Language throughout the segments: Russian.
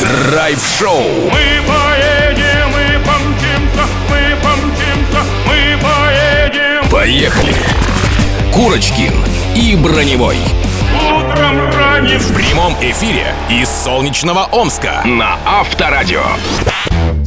Драйв-шоу. Мы поедем, мы помчимся, мы помчимся, мы поедем. Поехали. Курочкин и Броневой. Утром ранним В прямом эфире из солнечного Омска на Авторадио.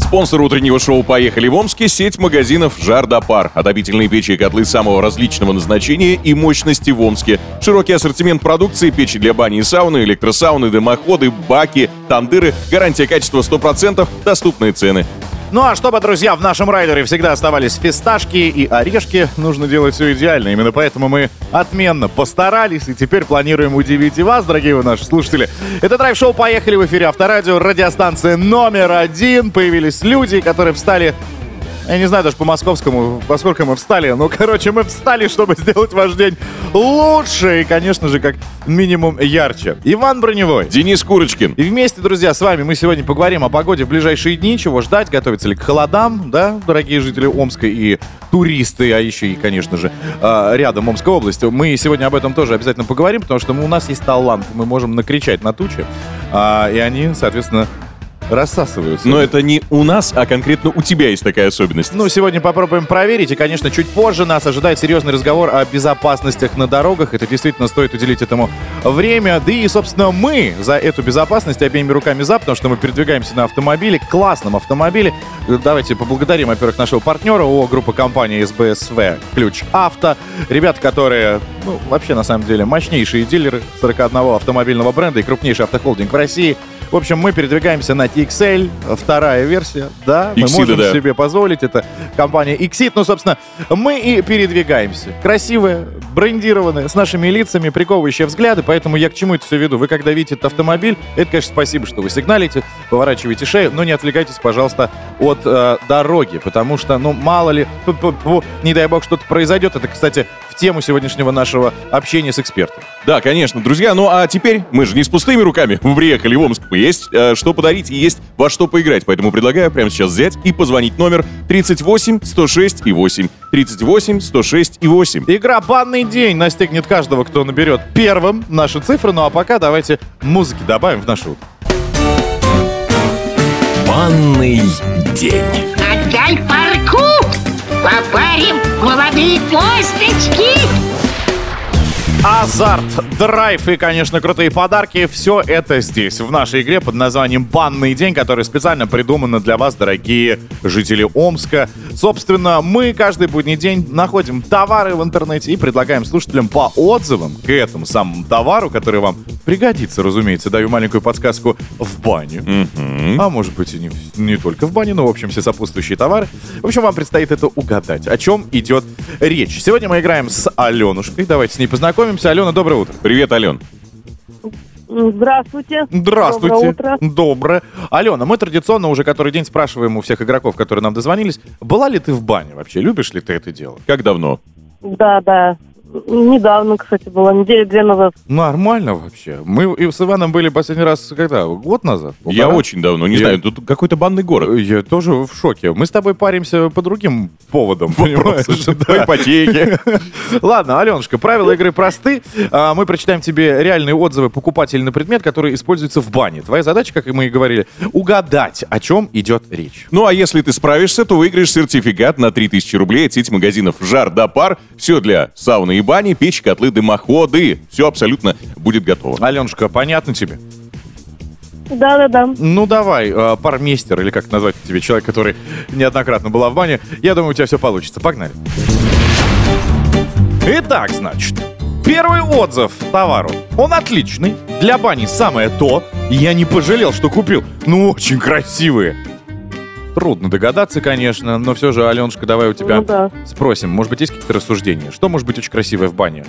Спонсор утреннего шоу «Поехали в Омске» — сеть магазинов «Жар да пар». Отопительные печи и котлы самого различного назначения и мощности в Омске. Широкий ассортимент продукции, печи для бани и сауны, электросауны, дымоходы, баки, тандыры. Гарантия качества 100%, доступные цены. Ну а чтобы, друзья, в нашем райдере всегда оставались фисташки и орешки, нужно делать все идеально. Именно поэтому мы отменно постарались и теперь планируем удивить и вас, дорогие вы наши слушатели. Это драйв-шоу «Поехали» в эфире Авторадио, радиостанция номер один. Появились люди, которые встали я не знаю даже по московскому, поскольку мы встали. Ну, короче, мы встали, чтобы сделать ваш день лучше и, конечно же, как минимум ярче. Иван Броневой. Денис Курочкин. И вместе, друзья, с вами мы сегодня поговорим о погоде в ближайшие дни, чего ждать, готовиться ли к холодам, да, дорогие жители Омска и туристы, а еще и, конечно же, а, рядом Омской области. Мы сегодня об этом тоже обязательно поговорим, потому что у нас есть талант, мы можем накричать на тучи, а, и они, соответственно, рассасываются. Но это не у нас, а конкретно у тебя есть такая особенность. Ну, сегодня попробуем проверить. И, конечно, чуть позже нас ожидает серьезный разговор о безопасностях на дорогах. Это действительно стоит уделить этому время. Да и, собственно, мы за эту безопасность обеими руками за, потому что мы передвигаемся на автомобиле, классном автомобиле. Давайте поблагодарим, во-первых, нашего партнера ООО группа компании СБСВ «Ключ Авто». Ребята, которые, ну, вообще, на самом деле, мощнейшие дилеры 41 автомобильного бренда и крупнейший автохолдинг в России. В общем, мы передвигаемся на TXL, вторая версия, да, мы Иксида, можем да. себе позволить, это компания Exit, ну, собственно, мы и передвигаемся. Красивые, брендированные, с нашими лицами, приковывающие взгляды, поэтому я к чему это все веду? Вы когда видите этот автомобиль, это, конечно, спасибо, что вы сигналите, поворачиваете шею, но не отвлекайтесь, пожалуйста, от э, дороги, потому что, ну, мало ли, не дай бог, что-то произойдет. Это, кстати, в тему сегодняшнего нашего общения с экспертом. Да, конечно, друзья. Ну а теперь мы же не с пустыми руками приехали в Омск. Есть э, что подарить и есть во что поиграть. Поэтому предлагаю прямо сейчас взять и позвонить номер 38 106 и 8. 38 106 и 8. Игра «Банный день» настигнет каждого, кто наберет первым наши цифры. Ну а пока давайте музыки добавим в нашу утро. Банный день. Отдай парку! Попарим молодые косточки! Азарт, драйв и, конечно, крутые подарки. Все это здесь, в нашей игре под названием «Банный день», который специально придумана для вас, дорогие жители Омска. Собственно, мы каждый будний день находим товары в интернете и предлагаем слушателям по отзывам к этому самому товару, который вам пригодится, разумеется. Даю маленькую подсказку в баню. А может быть и не, не только в бане, но, в общем, все сопутствующие товары. В общем, вам предстоит это угадать, о чем идет речь. Сегодня мы играем с Аленушкой. Давайте с ней познакомимся. Алена, доброе утро. Привет, Ален. Здравствуйте. Здравствуйте. Доброе утро. Доброе. Алена, мы традиционно уже который день спрашиваем у всех игроков, которые нам дозвонились, была ли ты в бане вообще? Любишь ли ты это дело? Как давно? Да, да. Недавно, кстати, было, недели-две назад. Нормально вообще. Мы и с Иваном были последний раз когда? Год назад? Я Полтора? очень давно, не Я- знаю, тут какой-то банный город. Я тоже в шоке. Мы с тобой паримся по другим поводам, понимаешь? По ипотеке. Ладно, Аленушка, правила игры просты. А, Мы прочитаем тебе реальные отзывы покупателей на предмет, который используется в бане. Твоя задача, как и мы и говорили, угадать, о чем идет речь. Ну а если ты справишься, то выиграешь сертификат на 3000 рублей от сети магазинов «Жар да пар». Все для сауны и бани, печи, котлы, дымоходы. Все абсолютно будет готово. Аленушка, понятно тебе? Да, да, да. Ну давай, э, пармейстер, или как назвать тебе, человек, который неоднократно была в бане. Я думаю, у тебя все получится. Погнали. Итак, значит, первый отзыв товару. Он отличный, для бани самое то. Я не пожалел, что купил. Ну, очень красивые. Трудно догадаться, конечно, но все же, Аленушка, давай у тебя Ну да. спросим. Может быть, есть какие-то рассуждения? Что может быть очень красивое в бане?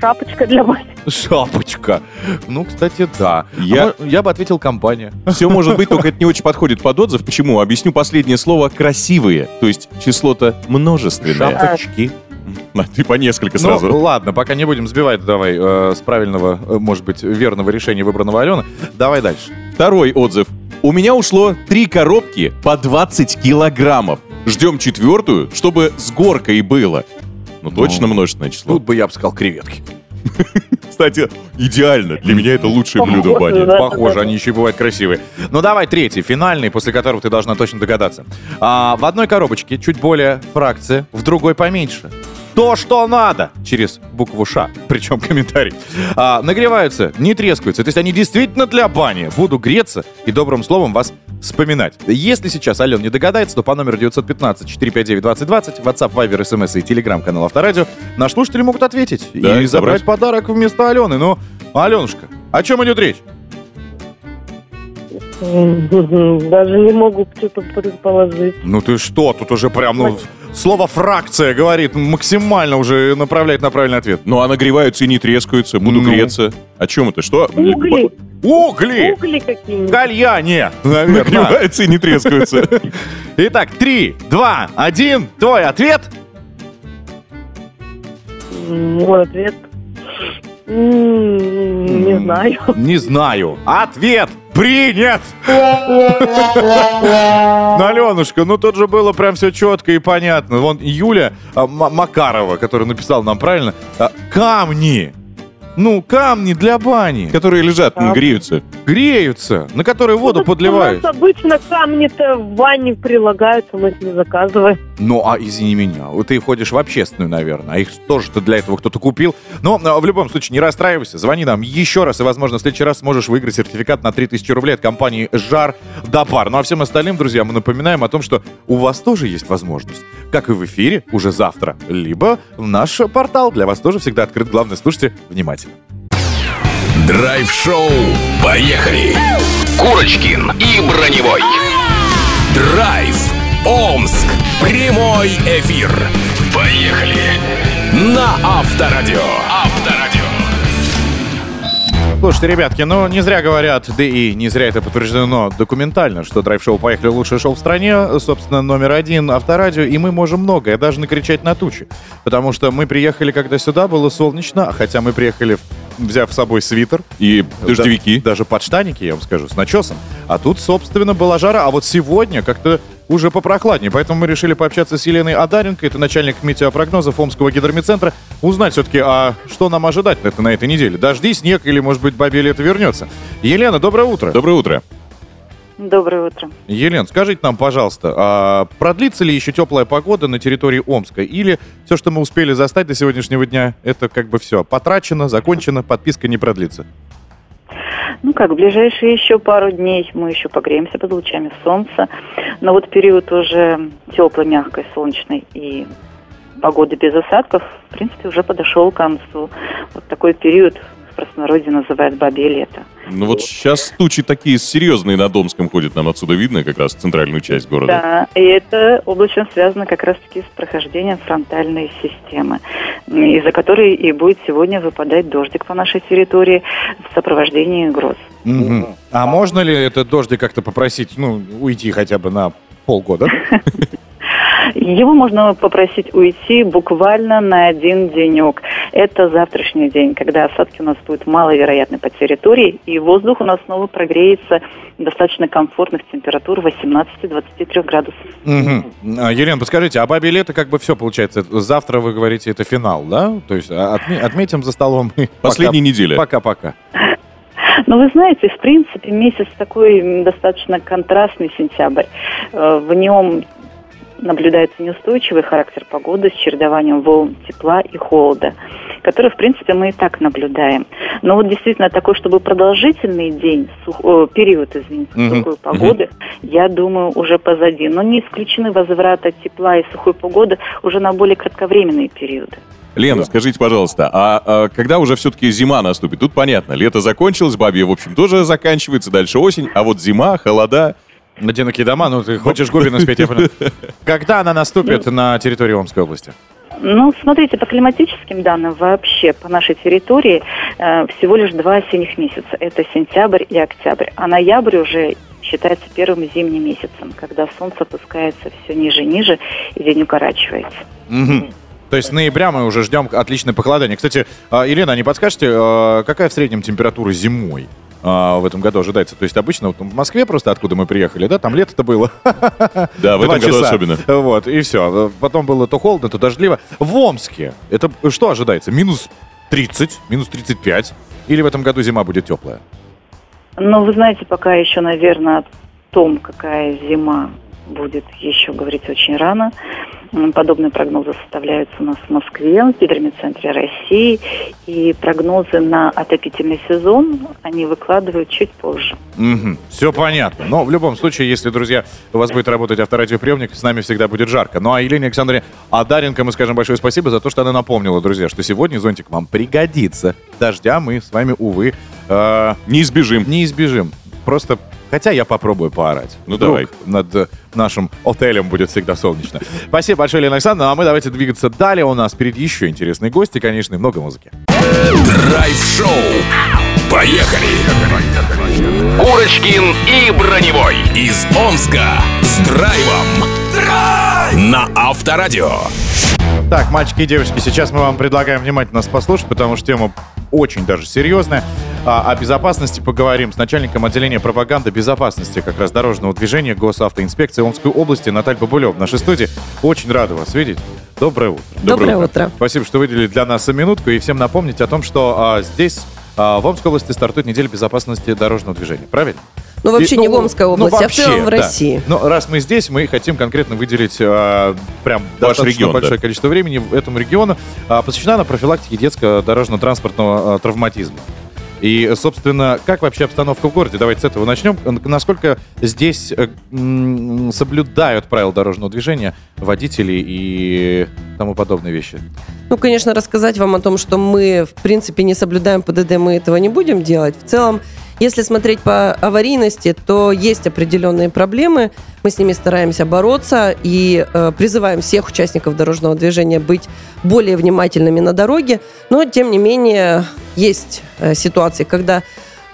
Шапочка для бани. Шапочка. Ну, кстати, да. Я- А я бы ответил компания. Все может быть, только это не очень подходит под отзыв. Почему? Объясню последнее слово «красивые». То есть число-то множественное. Шапочки. А ты по несколько Ну, сразу. ладно, пока не будем сбивать, давай, э, с правильного, э, может быть, верного решения выбранного Алены. Давай дальше. Второй отзыв. У меня ушло три коробки по 20 килограммов. Ждем четвертую, чтобы с горкой было. Ну, точно множественное число. Тут бы я бы сказал креветки. кстати, идеально. Для меня это лучшее блюдо в бане. Похоже, они еще и бывают красивые. Ну давай третий, финальный, после которого ты должна точно догадаться. А, в одной коробочке чуть более фракция, в другой поменьше. То, что надо, через букву Ш, причем комментарий. А, нагреваются, не трескаются. То есть они действительно для бани. Буду греться и добрым словом вас вспоминать. Если сейчас Ален не догадается, то по номеру 915-459-2020, WhatsApp, Viber, SMS и Telegram канал Авторадио, наши слушатели могут ответить Да, и забрать подарок вместо Алены. Ну, Аленушка, о чем идет речь? Даже не могу что-то предположить. Ну ты что, тут уже прям, ну, слово фракция говорит, максимально уже направляет на правильный ответ. Ну, а нагреваются и не трескаются, буду Ну. греться. О чем это? Что? Угли. Угли! Угли какие-нибудь. Кальяне! Наверное. Нагреваются и не трескаются. Итак, три, два, один, твой ответ. М, Мой ответ. М, Не знаю. Не знаю. Ответ принят! Ну, Аленушка, ну тут же было прям все четко и понятно. Вон Юля а, Макарова, которая написала нам правильно, а, камни. Ну, камни для бани. Которые лежат, м, греются. Греются, на которые воду Ну, так подливают. У нас обычно камни-то в ванне прилагаются, мы их не заказываем. Ну, а извини меня, вот ты ходишь в общественную, наверное, а их тоже-то для этого кто-то купил. Но а, в любом случае, не расстраивайся, звони нам еще раз, и, возможно, в следующий раз сможешь выиграть сертификат на 3000 рублей от компании «Жар Допар». Ну, а всем остальным, друзья, мы напоминаем о том, что у вас тоже есть возможность, как и в эфире, уже завтра, либо наш портал для вас тоже всегда открыт. Главное, слушайте внимательно. Драйв-шоу. Поехали. Курочкин и Броневой. Драйв. Омск. Прямой эфир. Поехали. На. Авторадио. Слушайте, ребятки, ну не зря говорят, да и не зря это подтверждено документально, что драйв-шоу «Поехали» лучшее шоу в стране, собственно, номер один авторадио, и мы можем многое, даже накричать на тучи. Потому что мы приехали, когда сюда было солнечно, а хотя мы приехали, взяв с собой свитер, И дождевики. да- даже подштанники, я вам скажу, с начесом. А тут, собственно, была жара, а вот сегодня как-то уже попрохладнее. Поэтому мы решили пообщаться с Еленой Адаренко, это начальник метеопрогнозов Омского гидромедцентра, узнать все-таки, а что нам ожидать это на этой неделе? Дожди, снег или, может быть, бабе лето вернется? Елена, доброе утро. Доброе утро. Доброе утро. Елена, скажите нам, пожалуйста, а продлится ли еще теплая погода на территории Омска? Или все, что мы успели застать до сегодняшнего дня, это как бы все потрачено, закончено, подписка не продлится? Ну как, в ближайшие еще пару дней мы еще погреемся под лучами солнца. Но вот период уже теплой, мягкой, солнечной и погоды без осадков, в принципе, уже подошел к концу. Вот такой период в простонародье называют бабье лето. Ну вот сейчас тучи такие серьезные на Домском ходят, нам отсюда видно как раз центральную часть города. Да, и это облачно связано как раз-таки с прохождением фронтальной системы, из-за которой и будет сегодня выпадать дождик по нашей территории в сопровождении гроз. Мгм. А можно ли этот дождик как-то попросить, ну, уйти хотя бы на полгода? Его можно попросить уйти буквально на один денек. Это завтрашний день, когда осадки у нас будут маловероятны по территории, и воздух у нас снова прогреется достаточно комфортных температур 18-23 градусов. А, Елена, подскажите, а бабе лето как бы все получается? Завтра, вы говорите, это финал, да? То есть а, отме- отметим за столом. и Последняя пока- неделя. Пока-пока. Но вы знаете, в принципе, месяц такой достаточно контрастный сентябрь. Э, В нем наблюдается неустойчивый характер погоды с чередованием волн тепла и холода, который, в принципе, мы и так наблюдаем. Но вот действительно такой, чтобы продолжительный день, сух- о, период, извините, Мгм. сухой погоды, я думаю, уже позади. Но не исключены возврата тепла и сухой погоды уже на более кратковременные периоды. Лена, скажите, пожалуйста, а, а когда уже все-таки зима наступит? Тут понятно, лето закончилось, бабье, в общем, тоже заканчивается, дальше осень, а вот зима, холода... Одинокие дома, ну ты хочешь Губина спеть, я понял. Когда она наступит на территории Омской области? Ну, смотрите, по климатическим данным вообще по нашей территории э, всего лишь два осенних месяца. Это сентябрь и октябрь. А ноябрь уже считается первым зимним месяцем, когда солнце опускается все ниже и ниже, и день укорачивается. Мгм. То есть с ноября мы уже ждем отличное похолодание. Кстати, а, Елена, не подскажете, а, какая в среднем температура зимой а, в этом году ожидается? То есть обычно вот в Москве просто, откуда мы приехали, да, там лето-то было. Да, в этом году часа. особенно. Вот, и все. Потом было то холодно, то дождливо. В Омске это что ожидается? Минус 30, минус 35? Или в этом году зима будет теплая? Но вы знаете, пока еще, наверное, о том, какая зима будет, еще говорить очень рано. Подобные прогнозы составляются у нас в Москве, в гидромедцентре России. И прогнозы на отопительный сезон они выкладывают чуть позже. Все понятно. Но в любом случае, если, друзья, у вас будет работать авторадиоприемник, с нами всегда будет жарко. Ну а Елене Александре Адаренко мы скажем большое спасибо за то, что она напомнила, друзья, что сегодня зонтик вам пригодится. Дождя мы с вами, увы, э, Не избежим. не избежим. Просто, хотя я попробую поорать. Ну, Вдруг давай. над э, нашим отелем будет всегда солнечно. Спасибо большое, Елена Александровна. А мы давайте двигаться далее. У нас впереди еще интересные гости, конечно, и много музыки. Драйв-шоу. Поехали! Курочкин и Броневой. Из Омска. С драйвом. На Авторадио. Так, мальчики и девочки, сейчас мы вам предлагаем внимательно нас послушать, потому что тема очень даже серьезная. А, о безопасности поговорим с начальником отделения пропаганды безопасности как раз дорожного движения Госавтоинспекции Омской области Наталья Бабулев в нашей студии. Очень рада вас видеть. Доброе утро. Доброе утро. Спасибо, что выделили для нас минутку и всем напомнить о том, что а, здесь а, в Омской области стартует неделя безопасности дорожного движения. Правильно? Ну, вообще И, не в Омской ну, области, а в вообще, целом в да. России. Но раз мы здесь, мы хотим конкретно выделить а, прям Ваш регион, большое да. количество времени в этому региону. А, посвящена она профилактике детского дорожно-транспортного а, травматизма. И, собственно, как вообще обстановка в городе? Давайте с этого начнем. Насколько здесь э, м, соблюдают правила дорожного движения водители и тому подобные вещи? Ну, конечно, рассказать вам о том, что мы, в принципе, не соблюдаем ПДД, мы этого не будем делать. В целом, если смотреть по аварийности, то есть определенные проблемы. Мы с ними стараемся бороться и э, призываем всех участников дорожного движения быть более внимательными на дороге. Но, тем не менее, есть э, ситуации, когда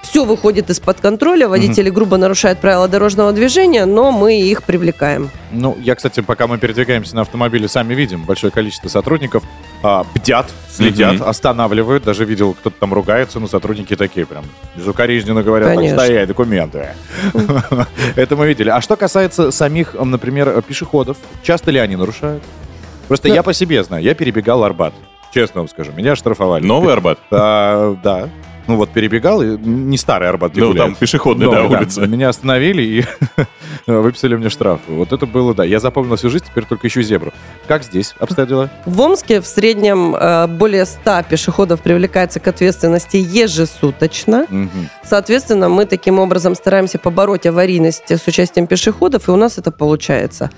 все выходит из-под контроля, водители грубо нарушают правила дорожного движения, но мы их привлекаем. Ну, я, кстати, пока мы передвигаемся на автомобиле, сами видим большое количество сотрудников а, бдят, следят, Мгм. останавливают. Даже видел, кто-то там ругается, но сотрудники такие прям безукоризненно говорят, так, Конечно. стоять, документы. Это мы видели. А что касается самих, например, пешеходов, часто ли они нарушают? Просто я по себе знаю, я перебегал Арбат. Честно вам скажу, меня штрафовали. Новый Арбат? А, Да. Ну вот перебегал, и не старый Арбат, где Ну, гуляют. там пешеходная, Ну, да, улица. Меня остановили и выписали мне штраф. Вот это было, да. Я запомнил всю жизнь, теперь только ищу зебру. Как здесь обстоят дела? В Омске в среднем э, более 100 пешеходов привлекается к ответственности ежесуточно. Мгм. Соответственно, мы таким образом стараемся побороть аварийность с участием пешеходов, и у нас это получается.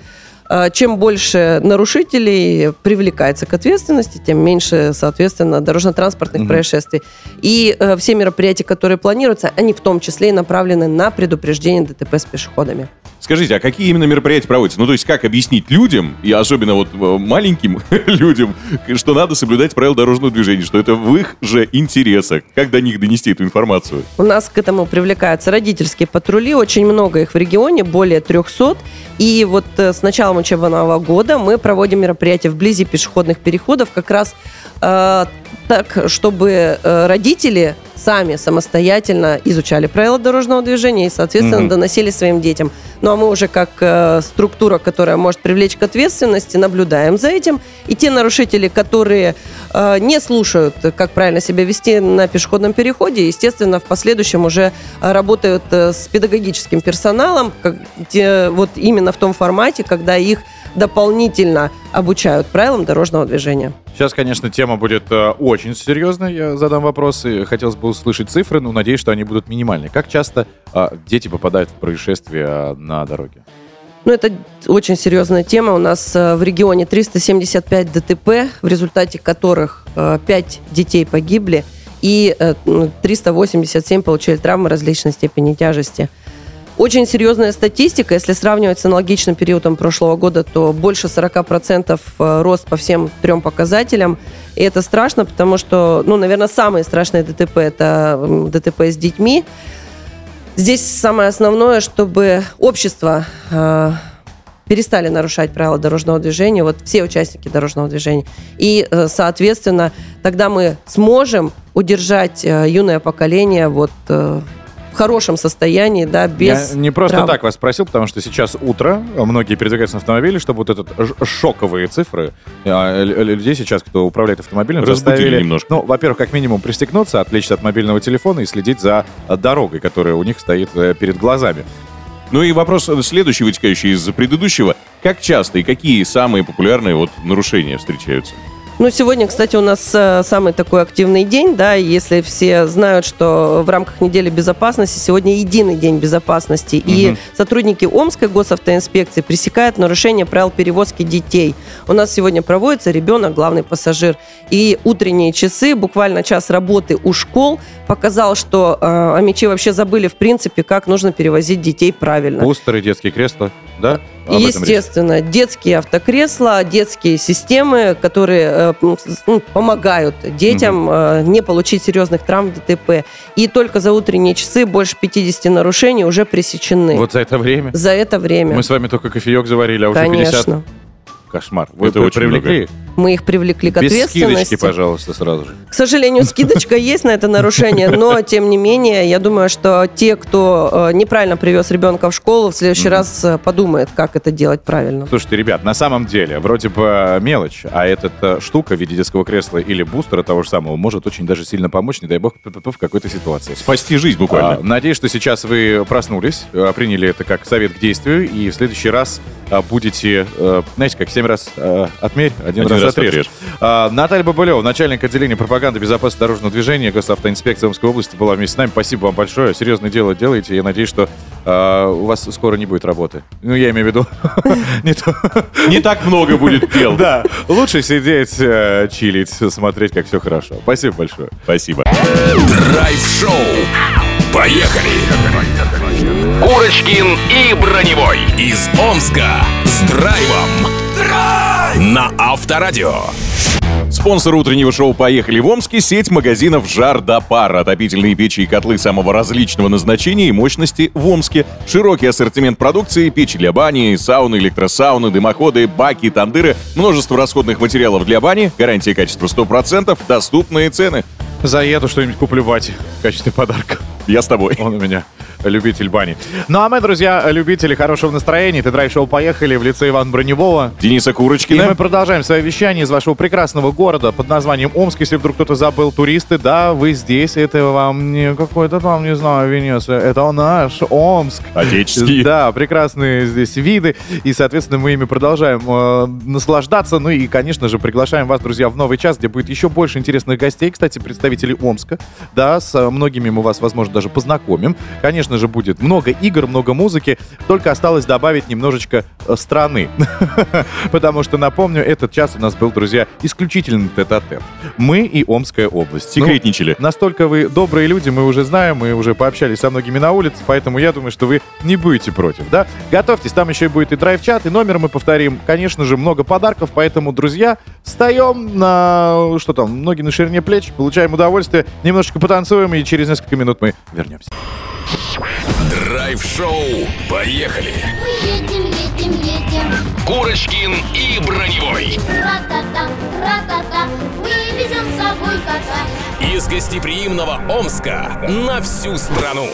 Э, Чем больше нарушителей привлекается к ответственности, тем меньше, соответственно, дорожно-транспортных Мгм. происшествий. И э, все мероприятия, которые планируются, они в том числе и направлены на предупреждение ДТП с пешеходами. Скажите, а какие именно мероприятия проводятся? Ну, то есть, как объяснить людям, и особенно вот э, маленьким людям, что надо соблюдать правила дорожного движения, что это в их же интересах? Как до них донести эту информацию? У нас к этому привлекаются родительские патрули, очень много их в регионе, более 300. И вот э, с началом учебного года мы проводим мероприятия вблизи пешеходных переходов, как раз э, так, чтобы э, родители сами самостоятельно изучали правила дорожного движения и, соответственно, Мгм. доносили своим детям. Ну а мы уже как э, структура, которая может привлечь к ответственности, наблюдаем за этим. И те нарушители, которые э, не слушают, как правильно себя вести на пешеходном переходе, естественно, в последующем уже э, работают э, с педагогическим персоналом, как, те- вот именно в том формате, когда их дополнительно обучают правилам дорожного движения. Сейчас, конечно, тема будет э, очень серьезной. Я задам вопросы. Хотелось бы услышать цифры, но надеюсь, что они будут минимальные. Как часто э, дети попадают в происшествия э, на дороге? Ну, это очень серьезная тема. У нас э, в регионе 375 ДТП, в результате которых 5 детей погибли и э, ну, 387 получили травмы различной степени тяжести. Очень серьезная статистика. Если сравнивать с аналогичным периодом прошлого года, то больше 40% э, рост по всем трем показателям. И это страшно, потому что, ну, наверное, самые страшные ДТП – это ДТП с детьми. Здесь самое основное, чтобы общество э, перестали нарушать правила дорожного движения, вот все участники дорожного движения. И, э, соответственно, тогда мы сможем удержать э, юное поколение вот э, хорошем состоянии, да, без Я не просто травм. так вас спросил, потому что сейчас утро, многие передвигаются на автомобиле, чтобы вот этот шоковые цифры а, людей сейчас, кто управляет автомобилем, Разбудили заставили, немножко. ну, во-первых, как минимум пристегнуться, отвлечься от мобильного телефона и следить за а, дорогой, которая у них стоит э, перед глазами. Ну и вопрос следующий, вытекающий из предыдущего. Как часто и какие самые популярные вот нарушения встречаются? Ну, сегодня, кстати, у нас э, самый такой активный день, да, если все знают, что в рамках недели безопасности сегодня единый день безопасности, и сотрудники Омской госавтоинспекции пресекают нарушение правил перевозки детей. У нас сегодня проводится ребенок, главный пассажир, и утренние часы, буквально час работы у школ, показал, что э, омичи вообще забыли, в принципе, как нужно перевозить детей правильно. Бустеры, детские кресла, да? Об. Естественно, детские автокресла, детские системы, которые э, с- ну, помогают детям э, не получить серьезных травм в ДТП. И только за утренние часы больше 50 нарушений уже пресечены. Вот за это время. За это время. Мы с вами только кофеек заварили, а уже 50. Кошмар. Вы Это очень привлекли? их? Мы их привлекли к Без ответственности. скидочки, пожалуйста, сразу же. К сожалению, скидочка есть на это нарушение, но тем не менее, я думаю, что те, кто э, неправильно привез ребенка в школу, в следующий раз э, подумает, как это делать правильно. Слушайте, ребят, на самом деле, вроде бы мелочь, а эта э, штука в виде детского кресла или бустера того же самого может очень даже сильно помочь, не дай бог, в какой-то ситуации. Спасти жизнь буквально. А, Надеюсь, что сейчас вы проснулись, э, приняли это как совет к действию, и в следующий раз будете, э, знаете, как семь раз э, отмерь, один, Один раз, раз отрежь. отрежь. А, Наталья Бабылева, начальник отделения пропаганды безопасности дорожного движения Госавтоинспекции Омской области, была вместе с нами. Спасибо вам большое. Серьезное дело делаете. Я надеюсь, что а, у вас скоро не будет работы. Ну, я имею в виду... Не так много будет дел. Да, лучше сидеть, э, чилить, смотреть, как все хорошо. Спасибо большое. Спасибо. Драйв-шоу. Поехали! Курочкин и Броневой. Из Омска. С драйвом. На Авторадио. Спонсор утреннего шоу «Поехали» в Омске – сеть магазинов «Жар да пар». Отопительные печи и котлы самого различного назначения и мощности в Омске. Широкий ассортимент продукции, печи для бани, сауны, электросауны, дымоходы, баки, тандыры, множество расходных материалов для бани, гарантия качества 100%, доступные цены. Заеду что-нибудь куплю бате в качестве подарка. Я с тобой. Он у меня любитель бани. Ну а мы, друзья, любители хорошего настроения. Ты драйв-шоу «Поехали» в лице Ивана Броневого. Дениса И мы Курочкина. продолжаем свое вещание из вашего прекрасного города под названием Омск. Если вдруг кто-то забыл, туристы, да, вы здесь. Это вам не какой-то там, не знаю, Венеция. Это наш Омск. Отеческий. Да, прекрасные здесь виды. И, соответственно, мы ими продолжаем э, наслаждаться. Ну и, конечно же, приглашаем вас, друзья, в новый час, где будет еще больше интересных гостей. Кстати, представителей Омска. Да, с многими мы вас, возможно, даже познакомим. Конечно же, будет много игр, много музыки. Только осталось добавить немножечко э, страны. Потому что, напомню, этот час у нас был, друзья, исключительно тет-а-тет. Мы и Омская область. Ну, Секретничали. Настолько вы добрые люди, мы уже знаем, мы уже пообщались со многими на улице, поэтому я думаю, что вы не будете против, да? Готовьтесь, там еще будет и драйв-чат, и номер мы повторим. Конечно же, много подарков, поэтому, друзья, встаем на, что там, ноги на ширине плеч, получаем удовольствие, немножечко потанцуем, и через несколько минут мы вернемся. Драйв-шоу. Поехали! Едем, едем, едем, Курочкин и Броневой. ра-та-та, ра-та-та, вывезем с собой кота. Из гостеприимного Омска на всю страну.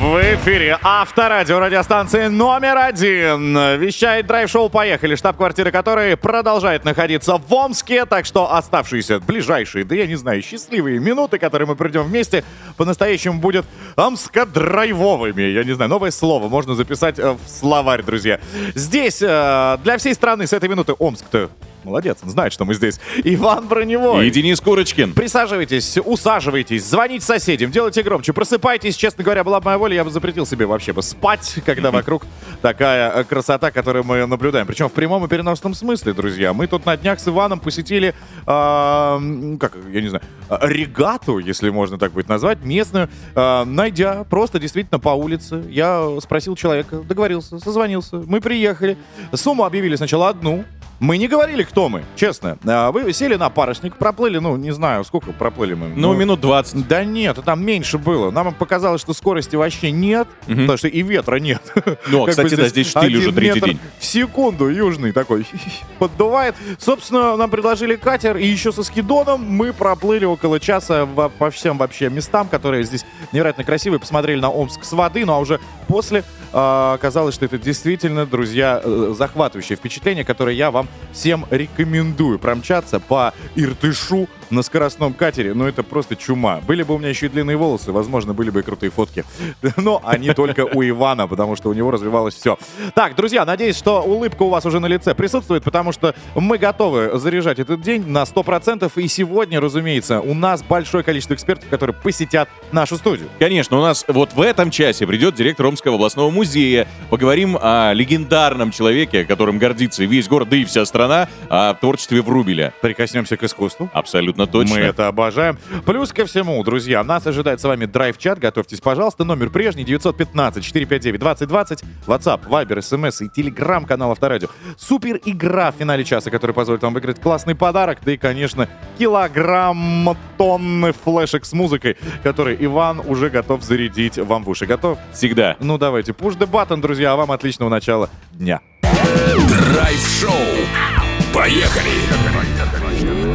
В эфире Авторадио, радиостанция номер один. Вещает драйв-шоу «Поехали», штаб-квартира которой продолжает находиться в Омске. Так что оставшиеся ближайшие, да я не знаю, счастливые минуты, которые мы придем вместе, по-настоящему будет омско-драйвовыми. Я не знаю, новое слово можно записать э, в словарь, друзья. Здесь э, для всей страны с этой минуты Омск-то молодец, он знает, что мы здесь. Иван Броневой. И Денис Курочкин. Присаживайтесь, усаживайтесь, звоните соседям, делайте громче, просыпайтесь. Честно говоря, была бы моя воля, я бы запретил себе вообще бы спать, когда вокруг такая э, красота, которую мы наблюдаем. Причем в прямом и переносном смысле, друзья. Мы тут на днях с Иваном посетили, м, как, я не знаю, а, регату, если можно так будет назвать, местную, а, найдя просто действительно по улице. Я спросил человека, договорился, созвонился. Мы приехали. Сумму объявили сначала одну, Мы не говорили, кто мы, честно. А, Вы сели на парусник, проплыли, ну, не знаю, сколько проплыли мы. Ну, минут 20. Да нет, там меньше было. Нам показалось, что скорости вообще нет, Мгм. потому что и ветра нет. Ну, а, бы кстати, да, здесь штиль уже третий день. В секунду южный такой поддувает. Собственно, нам предложили катер, и еще со скидоном мы проплыли около часа во- по всем вообще местам, которые здесь невероятно красивые. Посмотрели на Омск с воды, ну а уже после а, оказалось, что это действительно, друзья, э, захватывающее впечатление, которое я вам всем рекомендую. Промчаться по Иртышу на скоростном катере, ну это просто чума. Были бы у меня еще и длинные волосы, возможно, были бы и крутые фотки. Но они только у Ивана, потому что у него развивалось все. Так, друзья, надеюсь, что улыбка у вас уже на лице присутствует, потому что мы готовы заряжать этот день на 100%. И сегодня, разумеется, у нас большое количество экспертов, которые посетят нашу студию. Конечно, у нас вот в этом часе придет директор Омского областного музея. Поговорим о легендарном человеке, которым гордится весь город, да и вся страна, о творчестве Врубеля. Прикоснемся к искусству. Абсолютно точно. Мы это обожаем. Плюс ко всему, друзья, нас ожидает с вами драйв-чат. Готовьтесь, пожалуйста. Номер прежний 915-459-2020. WhatsApp, Viber, SMS и телеграм-канал Авторадио. Супер игра в финале часа, которая позволит вам выиграть классный подарок. Да и, конечно, килограмм тонны флешек с музыкой, который Иван уже готов зарядить вам в уши. Готов? Всегда. Ну давайте, push the button, друзья, а вам отличного начала дня. Драйв-шоу. Поехали!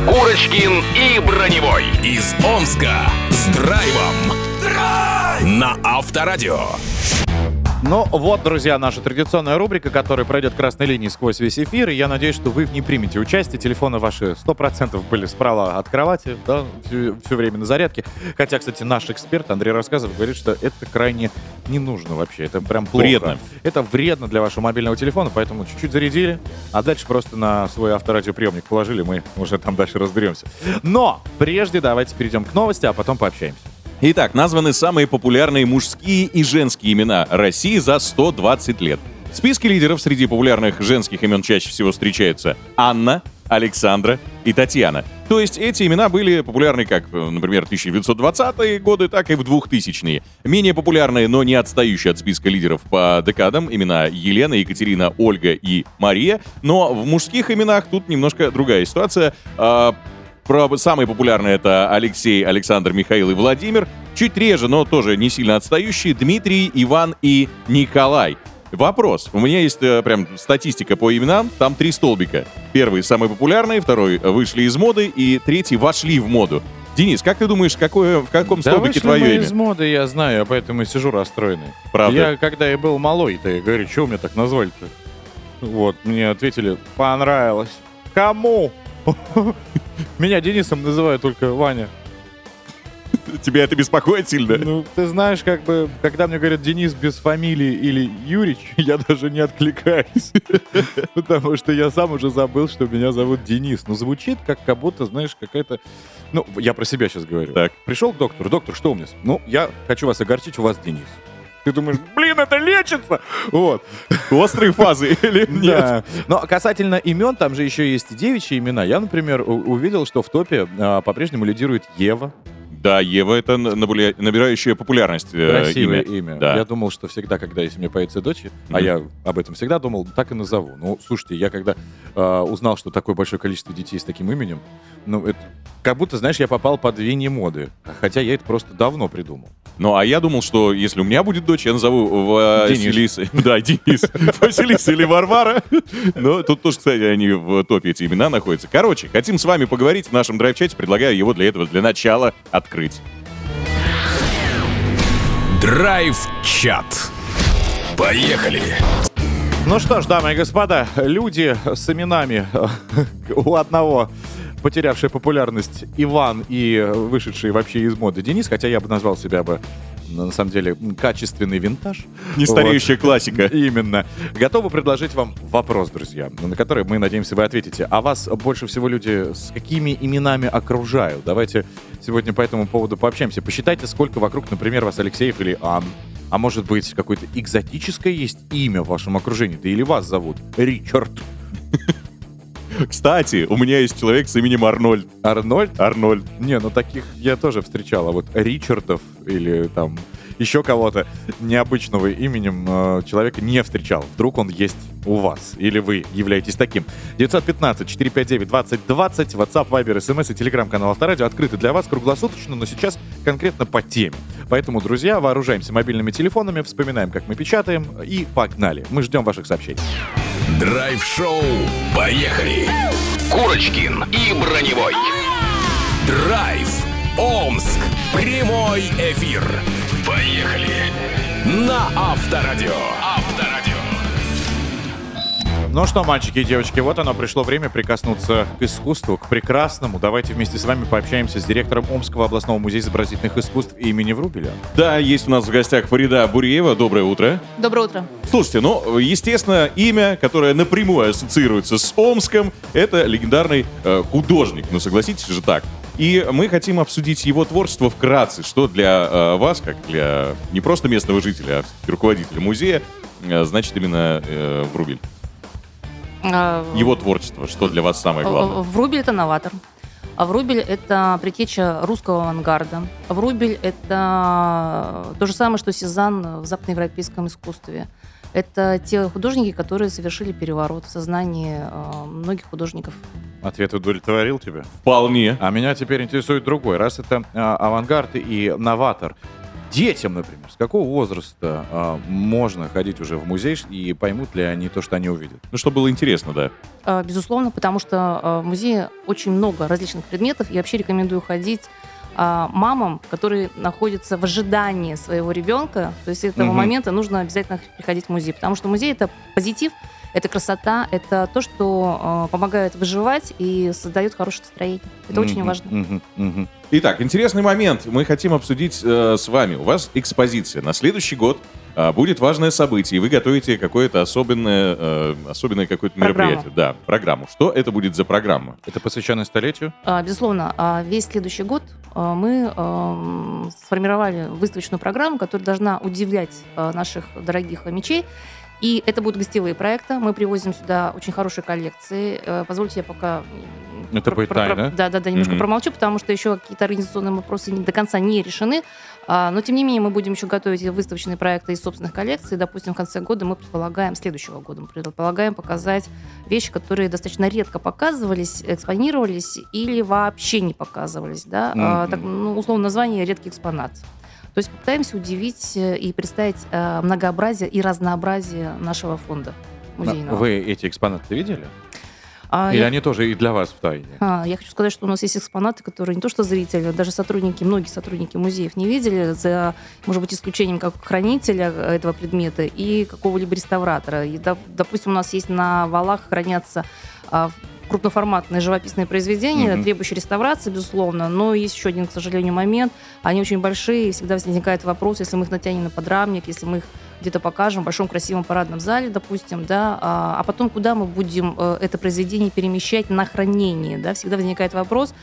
Курочкин и Броневой. Из Омска. С драйвом. На Авторадио. Ну вот, друзья, наша традиционная рубрика, которая пройдет красной линией сквозь весь эфир. И я надеюсь, что вы в ней примете участие. Телефоны ваши 100% были справа от кровати, да, все, время на зарядке. Хотя, кстати, наш эксперт Андрей Рассказов говорит, что это крайне не нужно вообще. Это прям плохо. Вредно. Это вредно для вашего мобильного телефона, поэтому чуть-чуть зарядили, а дальше просто на свой авторадиоприемник положили, мы уже там дальше разберемся. Но прежде давайте перейдем к новости, а потом пообщаемся. Итак, названы самые популярные мужские и женские имена России за 120 лет. В списке лидеров среди популярных женских имен чаще всего встречаются Анна, Александра и Татьяна. То есть эти имена были популярны как, э, например, 1920-е годы, так и в 2000-е. Менее популярные, но не отстающие от списка лидеров по декадам имена Елена, Екатерина, Ольга и Мария. Но в мужских именах тут немножко другая ситуация. Про самые популярные это Алексей, Александр, Михаил и Владимир. Чуть реже, но тоже не сильно отстающие Дмитрий, Иван и Николай. Вопрос. У меня есть э, прям статистика по именам. Там три столбика. Первый самый популярный, второй вышли из моды и третий вошли в моду. Денис, как ты думаешь, какое, в каком Да столбике твое мы имя? из моды, я знаю, поэтому и сижу расстроенный. Правда? Я, когда я был малой-то, я говорю, что меня так назвали-то? Вот, мне ответили, понравилось. Кому? Меня Денисом называют только Ваня. Тебя это беспокоит сильно? Ну, ты знаешь, как бы, когда мне говорят Денис без фамилии или Юрич, я даже не откликаюсь. Потому что я сам уже забыл, что меня зовут Денис. Ну, звучит как, как будто, знаешь, какая-то... Ну, я про себя сейчас говорю. Так. Пришел к доктору. Доктор, что у меня? Ну, я хочу вас огорчить, у вас Денис. Ты думаешь, блин, это лечится! Вот. Острые фазы или нет? Да. Но касательно имен, там же еще есть и девичьи имена. Я, например, увидел, что в топе а, по-прежнему лидирует Ева. Да, Ева это набирающая популярность э, Красивое имя. имя. Да. Я думал, что всегда, когда если мне появится дочь, а я об этом всегда думал, так и назову. Ну, слушайте, я когда э, узнал, что такое большое количество детей с таким именем, ну, это как будто, знаешь, я попал под веяние моды. Хотя я это просто давно придумал. Ну, а я думал, что если у меня будет дочь, я назову Василиса. Да, Денис. Василиса или Варвара. Но тут тоже, кстати, они в топе эти имена находятся. Короче, хотим с вами поговорить в нашем драйв-чате. Предлагаю его для этого, для начала, открыть. Драйв-чат. Поехали! Ну что ж, дамы и господа, люди с именами у одного потерявшие популярность Иван и вышедший вообще из моды Денис, хотя я бы назвал себя бы на самом деле качественный винтаж. Не стареющая классика. Именно. Готовы предложить вам вопрос, друзья, на который мы надеемся вы ответите. А вас больше всего люди с какими именами окружают? Давайте сегодня по этому поводу пообщаемся. Посчитайте, сколько вокруг, например, вас Алексеев или Ан. А может быть, какое-то экзотическое есть имя в вашем окружении? Да или вас зовут Ричард. Кстати, у меня есть человек с именем Арнольд. Арнольд? Арнольд. Не, ну таких я тоже встречал. А вот Ричардов или там еще кого-то необычного именем э, человека не встречал. Вдруг он есть у вас, или вы являетесь таким. 915-459-2020, WhatsApp, Viber, SMS и телеграм-канал Авторадио открыты для вас круглосуточно, но сейчас конкретно по теме. Поэтому, друзья, вооружаемся мобильными телефонами, вспоминаем, как мы печатаем, и погнали. Мы ждем ваших сообщений. Драйв-шоу. Поехали! Курочкин и Броневой. Драйв. Омск. Прямой эфир. Поехали! На Авторадио. Авторадио. Ну что, мальчики и девочки, вот оно пришло время прикоснуться к искусству, к прекрасному. Давайте вместе с вами пообщаемся с директором Омского областного музея изобразительных искусств имени Врубеля. Да, есть у нас в гостях Фарида Буреева. Доброе утро. Доброе утро. Слушайте, ну, естественно, имя, которое напрямую ассоциируется с Омском, это легендарный э, художник. Ну, согласитесь же так. И мы хотим обсудить его творчество вкратце, что для э, вас, как для не просто местного жителя, а руководителя музея, э, значит именно э, Врубель. А, Его творчество, что для вас самое главное? Врубель это новатор. А Врубель это предтеча русского авангарда. Врубель это то же самое, что Сезанн в западноевропейском искусстве. Это те художники, которые совершили переворот в сознании э, многих художников. Ответ удовлетворил тебя? Вполне. А меня теперь интересует другой. Раз это а, авангард и новатор, детям, например, с какого возраста а, можно ходить уже в музей и поймут ли они то, что они увидят? Ну, что было интересно, да. А, Безусловно, потому что а, в музее очень много различных предметов. Я вообще рекомендую ходить мамам, которые находятся в ожидании своего ребенка. То есть с этого Мгм. момента нужно обязательно приходить в музей. Потому что музей это позитив, это красота, это то, что а, помогает выживать и создает хорошее настроение. Это очень Мгм, важно. мгм, мгм. Итак, интересный момент. Мы хотим обсудить э, с вами. У вас экспозиция. На следующий год э, будет важное событие, и вы готовите какое-то особенное, э, особенное какое-то Программу. мероприятие. Да, программу. Что это будет за программа? Это посвящено столетию? А, Безусловно, а, весь следующий год а, мы ам, сформировали выставочную программу, которая должна удивлять а, наших дорогих мечей. И это будут гостевые проекты. Мы привозим сюда очень хорошие коллекции. Э, Позвольте я пока... Это будет тайна? Да, да, да, немножко Мгм. промолчу, потому что еще какие-то организационные вопросы до конца не решены. А, Но, тем не менее, мы будем еще готовить выставочные проекты из собственных коллекций. Допустим, в конце года мы предполагаем, следующего года мы предполагаем показать вещи, которые достаточно редко показывались, экспонировались или вообще не показывались. Да? Мгм. так, ну, условно, название «редкий экспонат». То есть попытаемся удивить э, и представить э, многообразие и разнообразие нашего фонда музейного. Вы эти экспонаты видели? А, Или я- они тоже и для вас в тайне? а, я хочу сказать, что у нас есть экспонаты, которые не то что зрители, даже сотрудники, многие сотрудники музеев не видели, за, может быть, исключением как хранителя этого предмета и какого-либо реставратора. И, доп- допустим, у нас есть на валах хранятся а, крупноформатные живописные произведения, Мгм. требующие реставрации, безусловно, но есть еще один, к сожалению, момент. Они очень большие, и всегда возникает вопрос, если мы их натянем на подрамник, если мы их где-то покажем в большом красивом парадном зале, допустим, да, а, а потом куда мы будем э, это произведение перемещать на хранение, да, всегда возникает вопрос,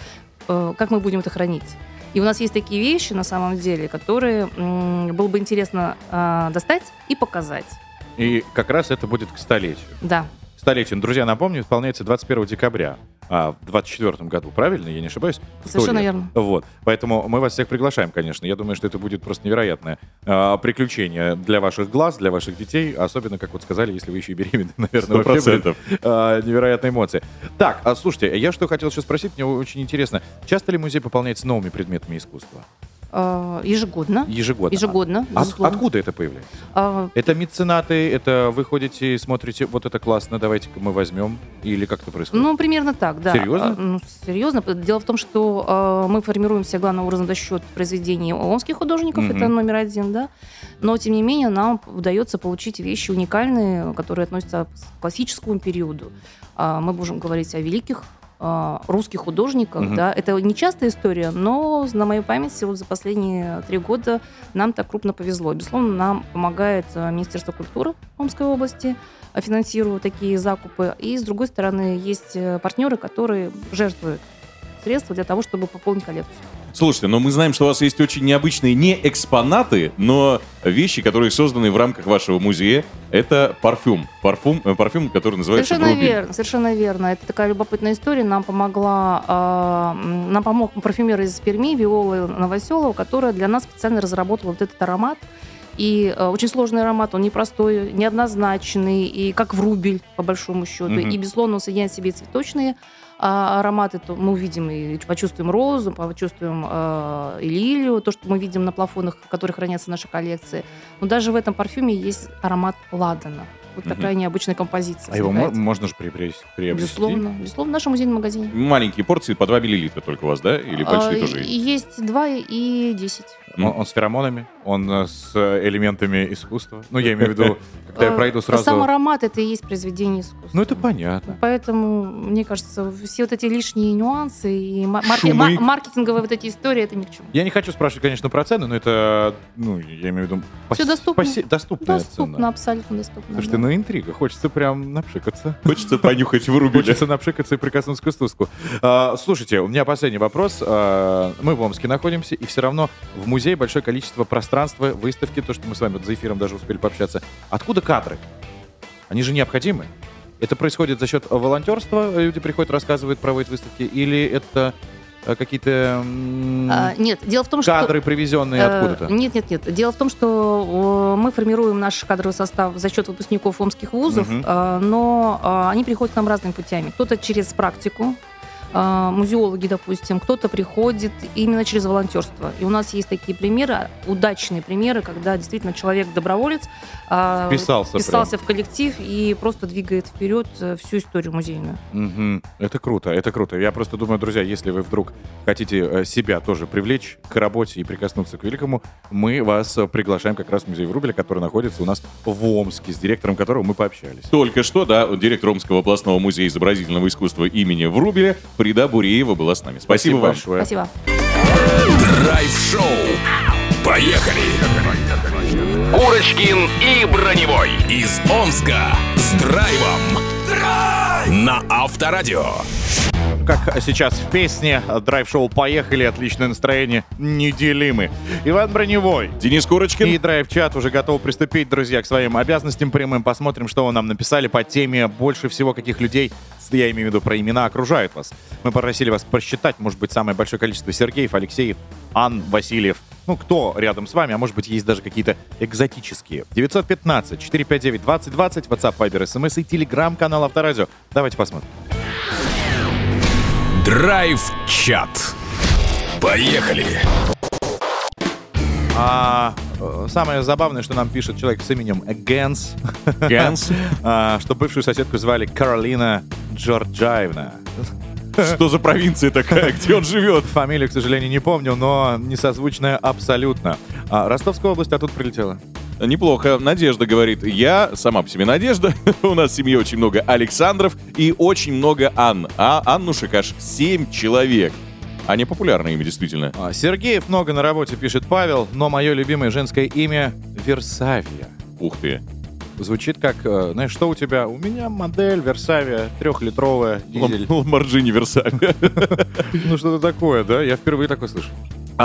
э, как мы будем это хранить. И у нас есть такие вещи, на самом деле, которые было бы интересно а, достать и показать. И как раз это будет к столетию. Да. Столетию, друзья, напомню, исполняется 21 декабря. А, в 24 году, правильно? Я не ошибаюсь? Совершенно лет. верно. Вот. Поэтому мы вас всех приглашаем, конечно. Я думаю, что это будет просто невероятное а, приключение для ваших глаз, для ваших детей. Особенно, как вот сказали, если вы еще и беременны, наверное, Сто вообще будет, процентов. а, невероятные эмоции. Так, а слушайте, я что хотел сейчас спросить, мне очень интересно. Часто ли музей пополняется новыми предметами искусства? А, ежегодно. Ежегодно. Ежегодно, А- безусловно. откуда это появляется? А, Это меценаты, это вы ходите и смотрите, вот это классно, давайте-ка мы возьмем, или как это происходит? Ну, примерно так, да. Серьезно? А, ну, серьезно. Дело в том, что а, мы формируемся главным образом за счет произведений омских художников, Мгм. это номер один, да. Но, тем не менее, нам удается получить вещи уникальные, которые относятся к классическому периоду. А, мы можем говорить о великих русских художниках, Мгм. да, это не частая история, но на моей памяти вот за последние три года нам так крупно повезло. Безусловно, нам помогает а, Министерство культуры Омской области, а, финансируют такие закупы. И, с другой стороны, есть э, партнеры, которые жертвуют средства для того, чтобы пополнить коллекцию. Слушайте, но мы знаем, что у вас есть очень необычные не экспонаты, но вещи, которые созданы в рамках вашего музея. Это парфюм. Парфюм, э, парфюм который называется Совершенно «Врубель». верно, совершенно верно. Это такая любопытная история. Нам помогла, м, нам помог парфюмер из Перми Виола Новоселова, которая для нас специально разработала вот этот аромат. И э, очень сложный аромат, он непростой, неоднозначный, и как врубель, по большому счету. Мгм. И, безусловно, он соединяет в себе цветочные а, ароматы. То мы увидим и почувствуем розу, почувствуем э, и лилию, то, что мы видим на плафонах, в которых хранятся наши коллекции. Но даже в этом парфюме есть аромат ладана. Вот Мгм. такая необычная композиция. А его возникает. можно же приобрести? приобрести? Безусловно. Безусловно, в нашем музейном магазине. Маленькие порции по 2 миллилитра только у вас, да? Или большие А, тоже есть? Есть 2 и 10. Он, он с феромонами, он э, с э, элементами искусства. Ну, я имею в виду, когда я пройду сразу... Сам аромат это и есть произведение искусства. Ну, это понятно. Поэтому, мне кажется, все вот эти лишние нюансы и марке- маркетинговые вот эти истории, это ни к чему. Я не хочу спрашивать, конечно, про цены, но это, ну, я имею в виду... Пос- доступно. посе- доступная Доступно, цена. абсолютно доступно. Слушайте, да. ну интрига, хочется прям напшикаться. Хочется понюхать врубеля. Хочется напшикаться и прикоснуться к искусству. А, слушайте, у меня последний вопрос. А, мы в Омске находимся, и все равно в музее большое количество пространства, выставки, то, что мы с вами вот за эфиром даже успели пообщаться. Откуда кадры? Они же необходимы. Это происходит за счет волонтерства? Люди приходят, рассказывают, проводят выставки? Или это э, какие-то А, нет, дело в том, что... кадры, привезенные Э, откуда-то? Нет, нет, нет. Дело в том, что мы формируем наш кадровый состав за счет выпускников омских вузов, э, но э, они приходят к нам разными путями. Кто-то через практику, музеологи, допустим, кто-то приходит именно через волонтерство. И у нас есть такие примеры, удачные примеры, когда действительно человек-доброволец э, Вписался вписался в коллектив и просто двигает вперед э, всю историю музейную. Мгм. Это круто, это круто. Я просто думаю, друзья, если вы вдруг хотите э, себя тоже привлечь к работе и прикоснуться к великому, мы вас приглашаем как раз в музей Врубеля, который находится у нас в Омске, с директором которого мы пообщались. Только что, да, директор Омского областного музея изобразительного искусства имени Врубеля Фрида Буреева была с нами. Спасибо, вам. большое. Спасибо. Драйв-шоу. Поехали! Курочкин и Броневой из Омска с драйвом. На Авторадио. Как сейчас в песне драйв-шоу «Поехали», отличное настроение, неделимы. Иван Броневой. Денис Курочкин. И драйв-чат уже готов приступить, друзья, к своим обязанностям прямым. Посмотрим, что вы нам написали по теме больше всего каких людей, я имею в виду про имена, окружают вас. Мы попросили вас просчитать, может быть, самое большое количество Сергеев, Алексеев, Ан, Васильев. Ну, кто рядом с вами, а может быть, есть даже какие-то экзотические. 915-459-2020, WhatsApp, Viber, SMS и телеграм-канал Авторадио. Давайте посмотрим. Драйв-чат. Поехали! А э, самое забавное, что нам пишет человек с именем Гэнс, Ганс. а, что бывшую соседку звали Каролина Джорджаевна. Что за провинция такая? Где он живет? Фамилию, к сожалению, не помню, но несозвучная абсолютно. А, Ростовская область, а тут прилетела. Неплохо. Надежда говорит, я сама по себе Надежда. У нас в семье очень много Александров и очень много Анн. А Аннушек аж 7 человек. Они популярное имя, действительно. А, Сергеев много на работе, пишет Павел, но мое любимое женское имя Версавия. Ух ты. Звучит как, э, знаешь, что у тебя? У меня модель Версавия, трехлитровая, дизель. Ламборджини Версаль. Ну что-то такое, да? Я впервые такое слышу.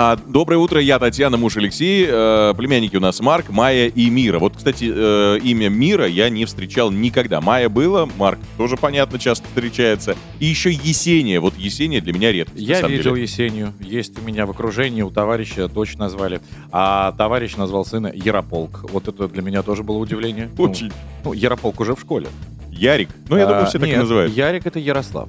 А, доброе утро, я Татьяна, муж Алексей. Э, племянники у нас Марк, Майя и Мира. Вот, кстати, э, имя Мира я не встречал никогда. Майя было, Марк тоже, понятно, часто встречается. И еще Есения. Вот Есения для меня редкость. Я видел деле. Есению. Есть у меня в окружении, у товарища дочь назвали. А товарищ назвал сына Ярополк. Вот это для меня тоже было удивление. Ну, Очень. Ну, Ярополк уже в школе. Ярик. Ну, я думаю, А, все так и нет, называют. Ярик это Ярослав.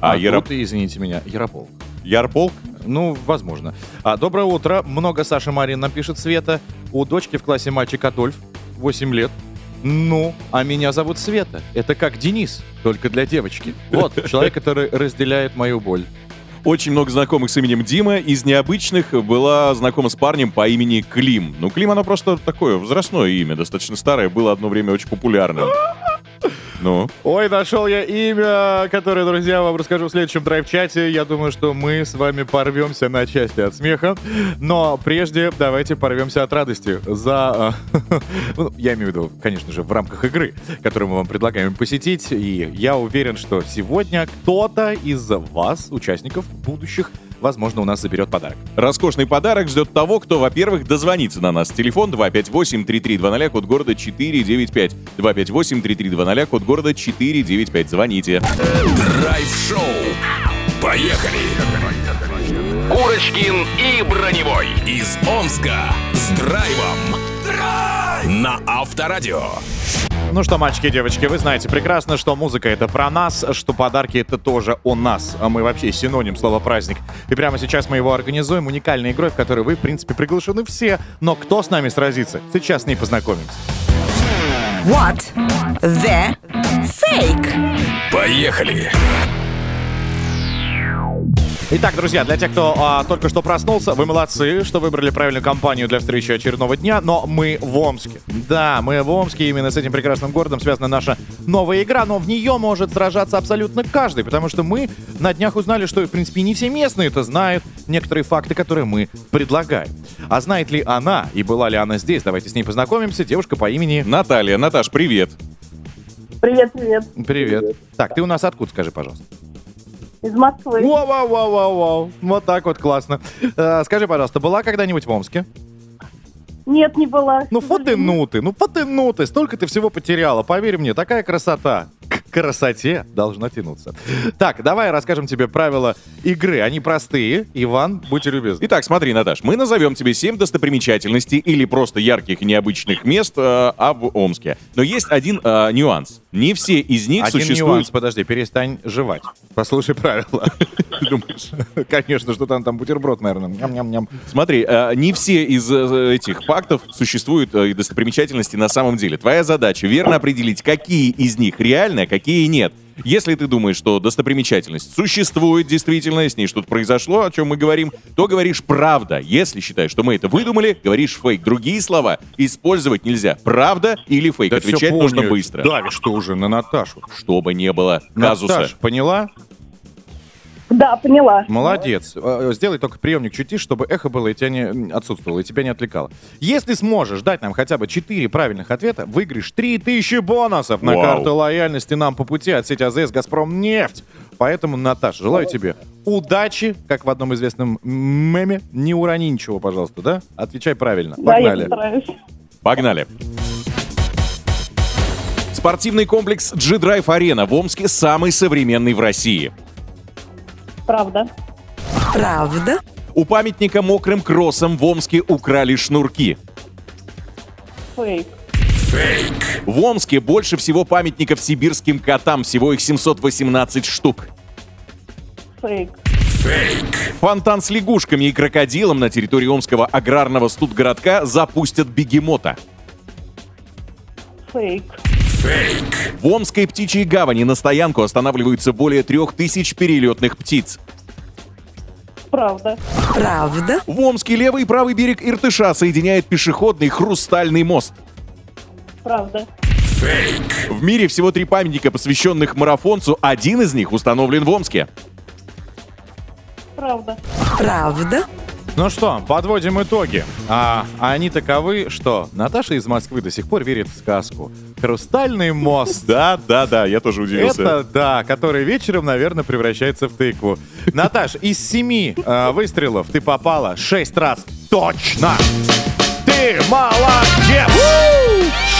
А, А, Яроп- тут, извините меня, Ярополк. Ярполк? Ну, возможно. А, доброе утро. Много Саша Марин нам пишет Света. У дочки в классе мальчик Адольф, 8 лет. Ну, а меня зовут Света. Это как Денис, только для девочки. Вот, человек, который разделяет мою боль. Очень много знакомых с именем Дима. Из необычных была знакома с парнем по имени Клим. Ну, Клим, оно просто такое возрастное имя, достаточно старое, было одно время очень популярным. Ну, Ой, нашел я имя, которое, друзья, вам расскажу в следующем драйв-чате. Я думаю, что мы с вами порвемся на части от смеха. Но прежде давайте порвемся от радости за... э, ну, я имею в виду, конечно же, в рамках игры, которую мы вам предлагаем посетить. И я уверен, что сегодня кто-то из вас, участников будущих, возможно, у нас заберет подарок. Роскошный подарок ждет того, кто, во-первых, дозвонится на нас. Телефон 258-3320, код города 495. 258-3320, код города 495. Звоните. Драйв-шоу. Поехали! Курочкин и Броневой из Омска с драйвом на Авторадио. Ну что, мальчики и девочки, вы знаете прекрасно, что музыка это про нас, что подарки это тоже о нас. А мы вообще синоним слова праздник. И прямо сейчас мы его организуем уникальной игрой, в которой вы, в принципе, приглашены все. Но кто с нами сразится? Сейчас с ней познакомимся. What the fake? Поехали! Итак, друзья, для тех, кто а, только что проснулся, вы молодцы, что выбрали правильную компанию для встречи очередного дня, но мы в Омске. Да, мы в Омске, именно с этим прекрасным городом связана наша новая игра, но в нее может сражаться абсолютно каждый, потому что мы на днях узнали, что, в принципе, не все местные это знают, некоторые факты, которые мы предлагаем. А знает ли она и была ли она здесь? Давайте с ней познакомимся. Девушка по имени... Наталья. Наташ, привет. Привет, привет. Привет. Так, ты у нас откуда, скажи, пожалуйста? Из Москвы. Вау, вау, вау, вау, вау. Вот так вот классно. Э, скажи, пожалуйста, была когда-нибудь в Омске? Нет, не была. Ну, фотыну ты, ну, фотыну ты. Столько ты всего потеряла. Поверь мне, такая красота. К красоте должна тянуться. Так, давай расскажем тебе правила игры. Они простые. Иван, будьте любезны. Итак, смотри, Наташ, мы назовем тебе 7 достопримечательностей или просто ярких и необычных мест э, а в Омске. Но есть один э, нюанс. Не все из них Один существуют... нюанс, подожди, перестань жевать. Послушай правила. Думаешь? Конечно, что там, там бутерброд, наверное. Ням-ням-ням. Смотри, э, не все из э, этих фактов существуют э, и достопримечательности на самом деле. Твоя задача верно определить, какие из них реальны, а какие нет. Если ты думаешь, что достопримечательность существует действительно, с ней что-то произошло, о чем мы говорим, то говоришь правда. Если считаешь, что мы это выдумали, говоришь фейк. Другие слова использовать нельзя. Правда или фейк. Да Отвечать нужно быстро. Давишь ты уже на Наташу. Чтобы не было казуса. Наташ, поняла? Да, поняла. Молодец. Э, Сделай только приемник чуть тише, чтобы эхо было и тебя не отсутствовало, и тебя не отвлекало. Если сможешь дать нам хотя бы 4 правильных ответа, выиграешь 3000 бонусов на Вау. карту лояльности нам по пути от сети АЗС «Газпром нефть». Поэтому, Наташа, желаю тебе удачи, как в одном известном меме. Не урони ничего, пожалуйста, да? Отвечай правильно. Погнали. Погнали. Спортивный комплекс G-Drive Arena в Омске самый современный в России. Правда. Правда? У памятника мокрым кроссом в Омске украли шнурки. Фейк. В Омске больше всего памятников сибирским котам, всего их 718 штук. Фейк. Фонтан с лягушками и крокодилом на территории Омского аграрного студгородка запустят бегемота. Фейк. В Омской птичьей гавани на стоянку останавливаются более трех тысяч перелетных птиц. Правда. Правда? В Омске левый и правый берег Иртыша соединяет пешеходный хрустальный мост. Правда. В мире всего три памятника, посвященных марафонцу. Один из них установлен в Омске. Правда. Правда? Ну что, подводим итоги. А они таковы, что Наташа из Москвы до сих пор верит в сказку. Хрустальный мост. Да, да, да, я тоже удивился. Это, да, который вечером, наверное, превращается в тыкву. Наташ, из семи э, выстрелов ты попала шесть раз. Точно! Ты молодец!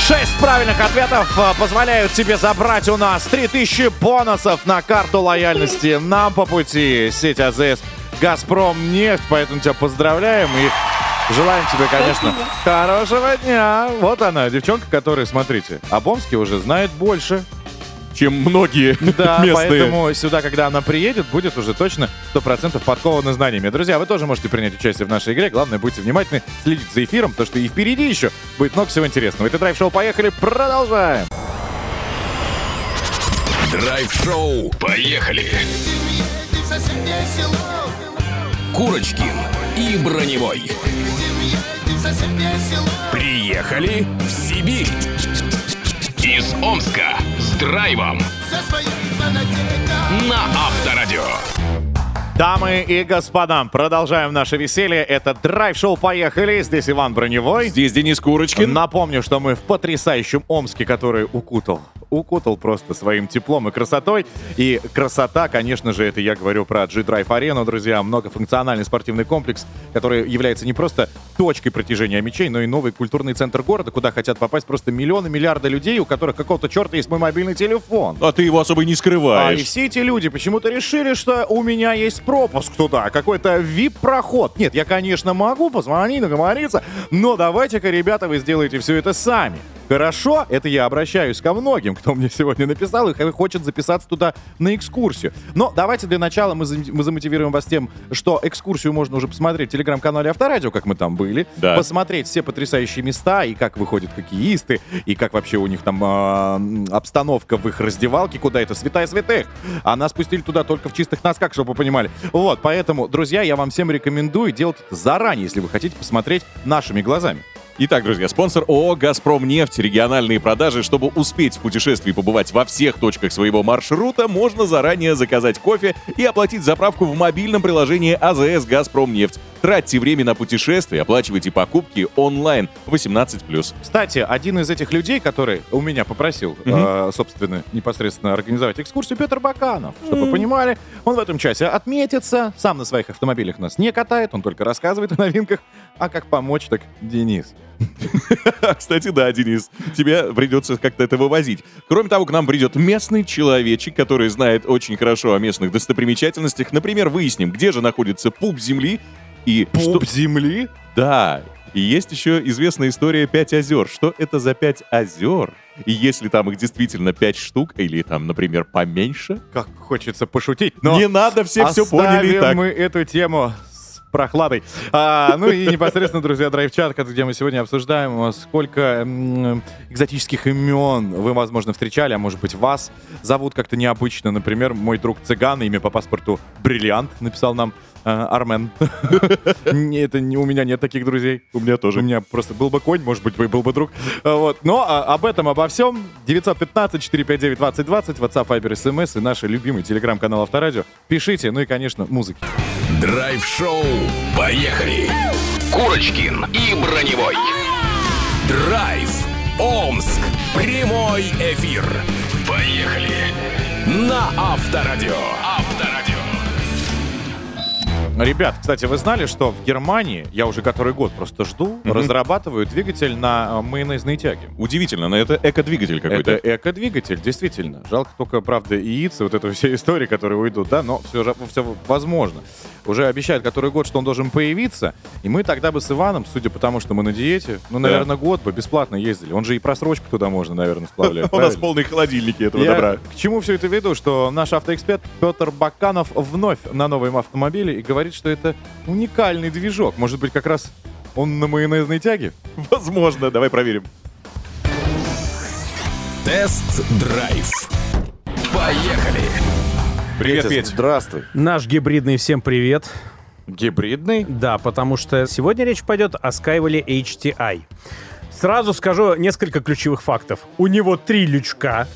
Шесть правильных ответов э, позволяют тебе забрать у нас 3000 бонусов на карту лояльности. Нам по пути сеть АЗС Газпром нефть, поэтому тебя поздравляем и желаем тебе, конечно, хорошего дня. Вот она, девчонка, которая, смотрите, об Омске уже знает больше, Чем многие да, местные. поэтому сюда, когда она приедет, будет уже точно 100% подкована знаниями. Друзья, вы тоже можете принять участие в нашей игре. Главное, будьте внимательны, следите за эфиром, потому что и впереди еще будет много всего интересного. Это драйв-шоу «Поехали», продолжаем! Драйв-шоу. Поехали. Курочкин и Броневой. Приехали в Сибирь. Из Омска с драйвом. На Авторадио. Дамы и господа, продолжаем наше веселье. Это драйв-шоу «Поехали». Здесь Иван Броневой. Здесь Денис Курочкин. Напомню, что мы в потрясающем Омске, который укутал, укутал просто своим теплом и красотой. И красота, конечно же, это я говорю про G-Drive Arena, друзья, многофункциональный спортивный комплекс, который является не просто точкой протяжения мячей, но и новый культурный центр города, куда хотят попасть просто миллионы, миллиарды людей, у которых какого-то черта есть мой мобильный телефон. А ты его особо не А и скрываешь. все эти люди почему-то решили, что у меня есть пропуск туда, какой-то VIP-проход. Нет, я, конечно, могу позвонить, договориться, но давайте-ка, ребята, вы сделаете все это сами. Хорошо, это я обращаюсь ко многим, кто мне сегодня написал и хочет записаться туда на экскурсию. Но давайте для начала мы, мы замотивируем вас тем, что экскурсию можно уже посмотреть в телеграм-канале Авторадио, как мы там были, Да. посмотреть все потрясающие места и как выходят хоккеисты, и как вообще у них там м, обстановка в их раздевалке, куда это святая святых. А нас пустили туда только в чистых носках, чтобы вы понимали. Вот, поэтому, друзья, я вам всем рекомендую делать это заранее, если вы хотите посмотреть нашими глазами. Итак, друзья, спонсор ООО «Газпром нефть». Региональные продажи. Чтобы успеть в путешествии побывать во всех точках своего маршрута, можно заранее заказать кофе и оплатить заправку в мобильном приложении АЗС «Газпром нефть». Тратьте время на путешествия, оплачивайте покупки онлайн 18+. Кстати, один из этих людей, который у меня попросил, э, собственно, непосредственно организовать экскурсию, Петр Баканов. Чтобы вы понимали, он в этом часе отметится, сам на своих автомобилях нас не катает, он только рассказывает о новинках, а как помочь, так Денис. Кстати, да, Денис, тебе придется как-то это вывозить. Кроме того, к нам придет местный человечек, который знает очень хорошо о местных достопримечательностях. Например, выясним, где же находится пуп земли и что... Пуп земли? Да, и есть еще известная история «Пять озер». Что это за пять озер? И если там их действительно пять штук, или там, например, поменьше... Как хочется пошутить, но... Не надо, все все поняли и так. мы эту тему прохладой. А, ну и непосредственно, друзья, драйв-чат, где мы сегодня обсуждаем, а, сколько экзотических имен вы, возможно, встречали, а может быть, вас зовут как-то необычно. Например, мой друг цыган, имя по паспорту Бриллиант, написал нам Армен. Не, Это не- у меня нет таких друзей. У меня тоже. У меня просто был бы конь, может быть, был бы друг. А, Вот. Но а, об этом, обо всем 915-459-2020, WhatsApp, Viber, SMS и наш любимый телеграм-канал Авторадио. Пишите, ну и, конечно, музыки. Драйв-шоу. Поехали! Курочкин и Броневой. Драйв. Омск. Прямой эфир. Поехали! На Авторадио. Авторадио. Ребят, кстати, вы знали, что в Германии, я уже который год просто жду, разрабатывают двигатель на э, майонезной тяге. Удивительно, но это эко-двигатель какой-то. Это эко-двигатель, действительно. Жалко только, правда, яицы, вот это все истории, которые уйдут, да, но все, же- все возможно. Уже обещают который год, что он должен появиться, и мы тогда бы с Иваном, судя по тому, что мы на диете, ну, Да. наверное, год бы бесплатно ездили. Он же и просрочку туда можно, наверное, сплавлять. У нас полные холодильники этого добра. к чему все это веду? Что наш автоэксперт Петр Баканов вновь на новом автомобиле и говорит, что это уникальный движок. Может быть, как раз он на майонезной тяге? Возможно, давай проверим. Тест-драйв. Поехали! Привет, Петь. Здравствуй. Наш гибридный всем привет. Гибридный? Да, потому что сегодня речь пойдет о Skywell HTI. Сразу скажу несколько ключевых фактов. У него три лючка,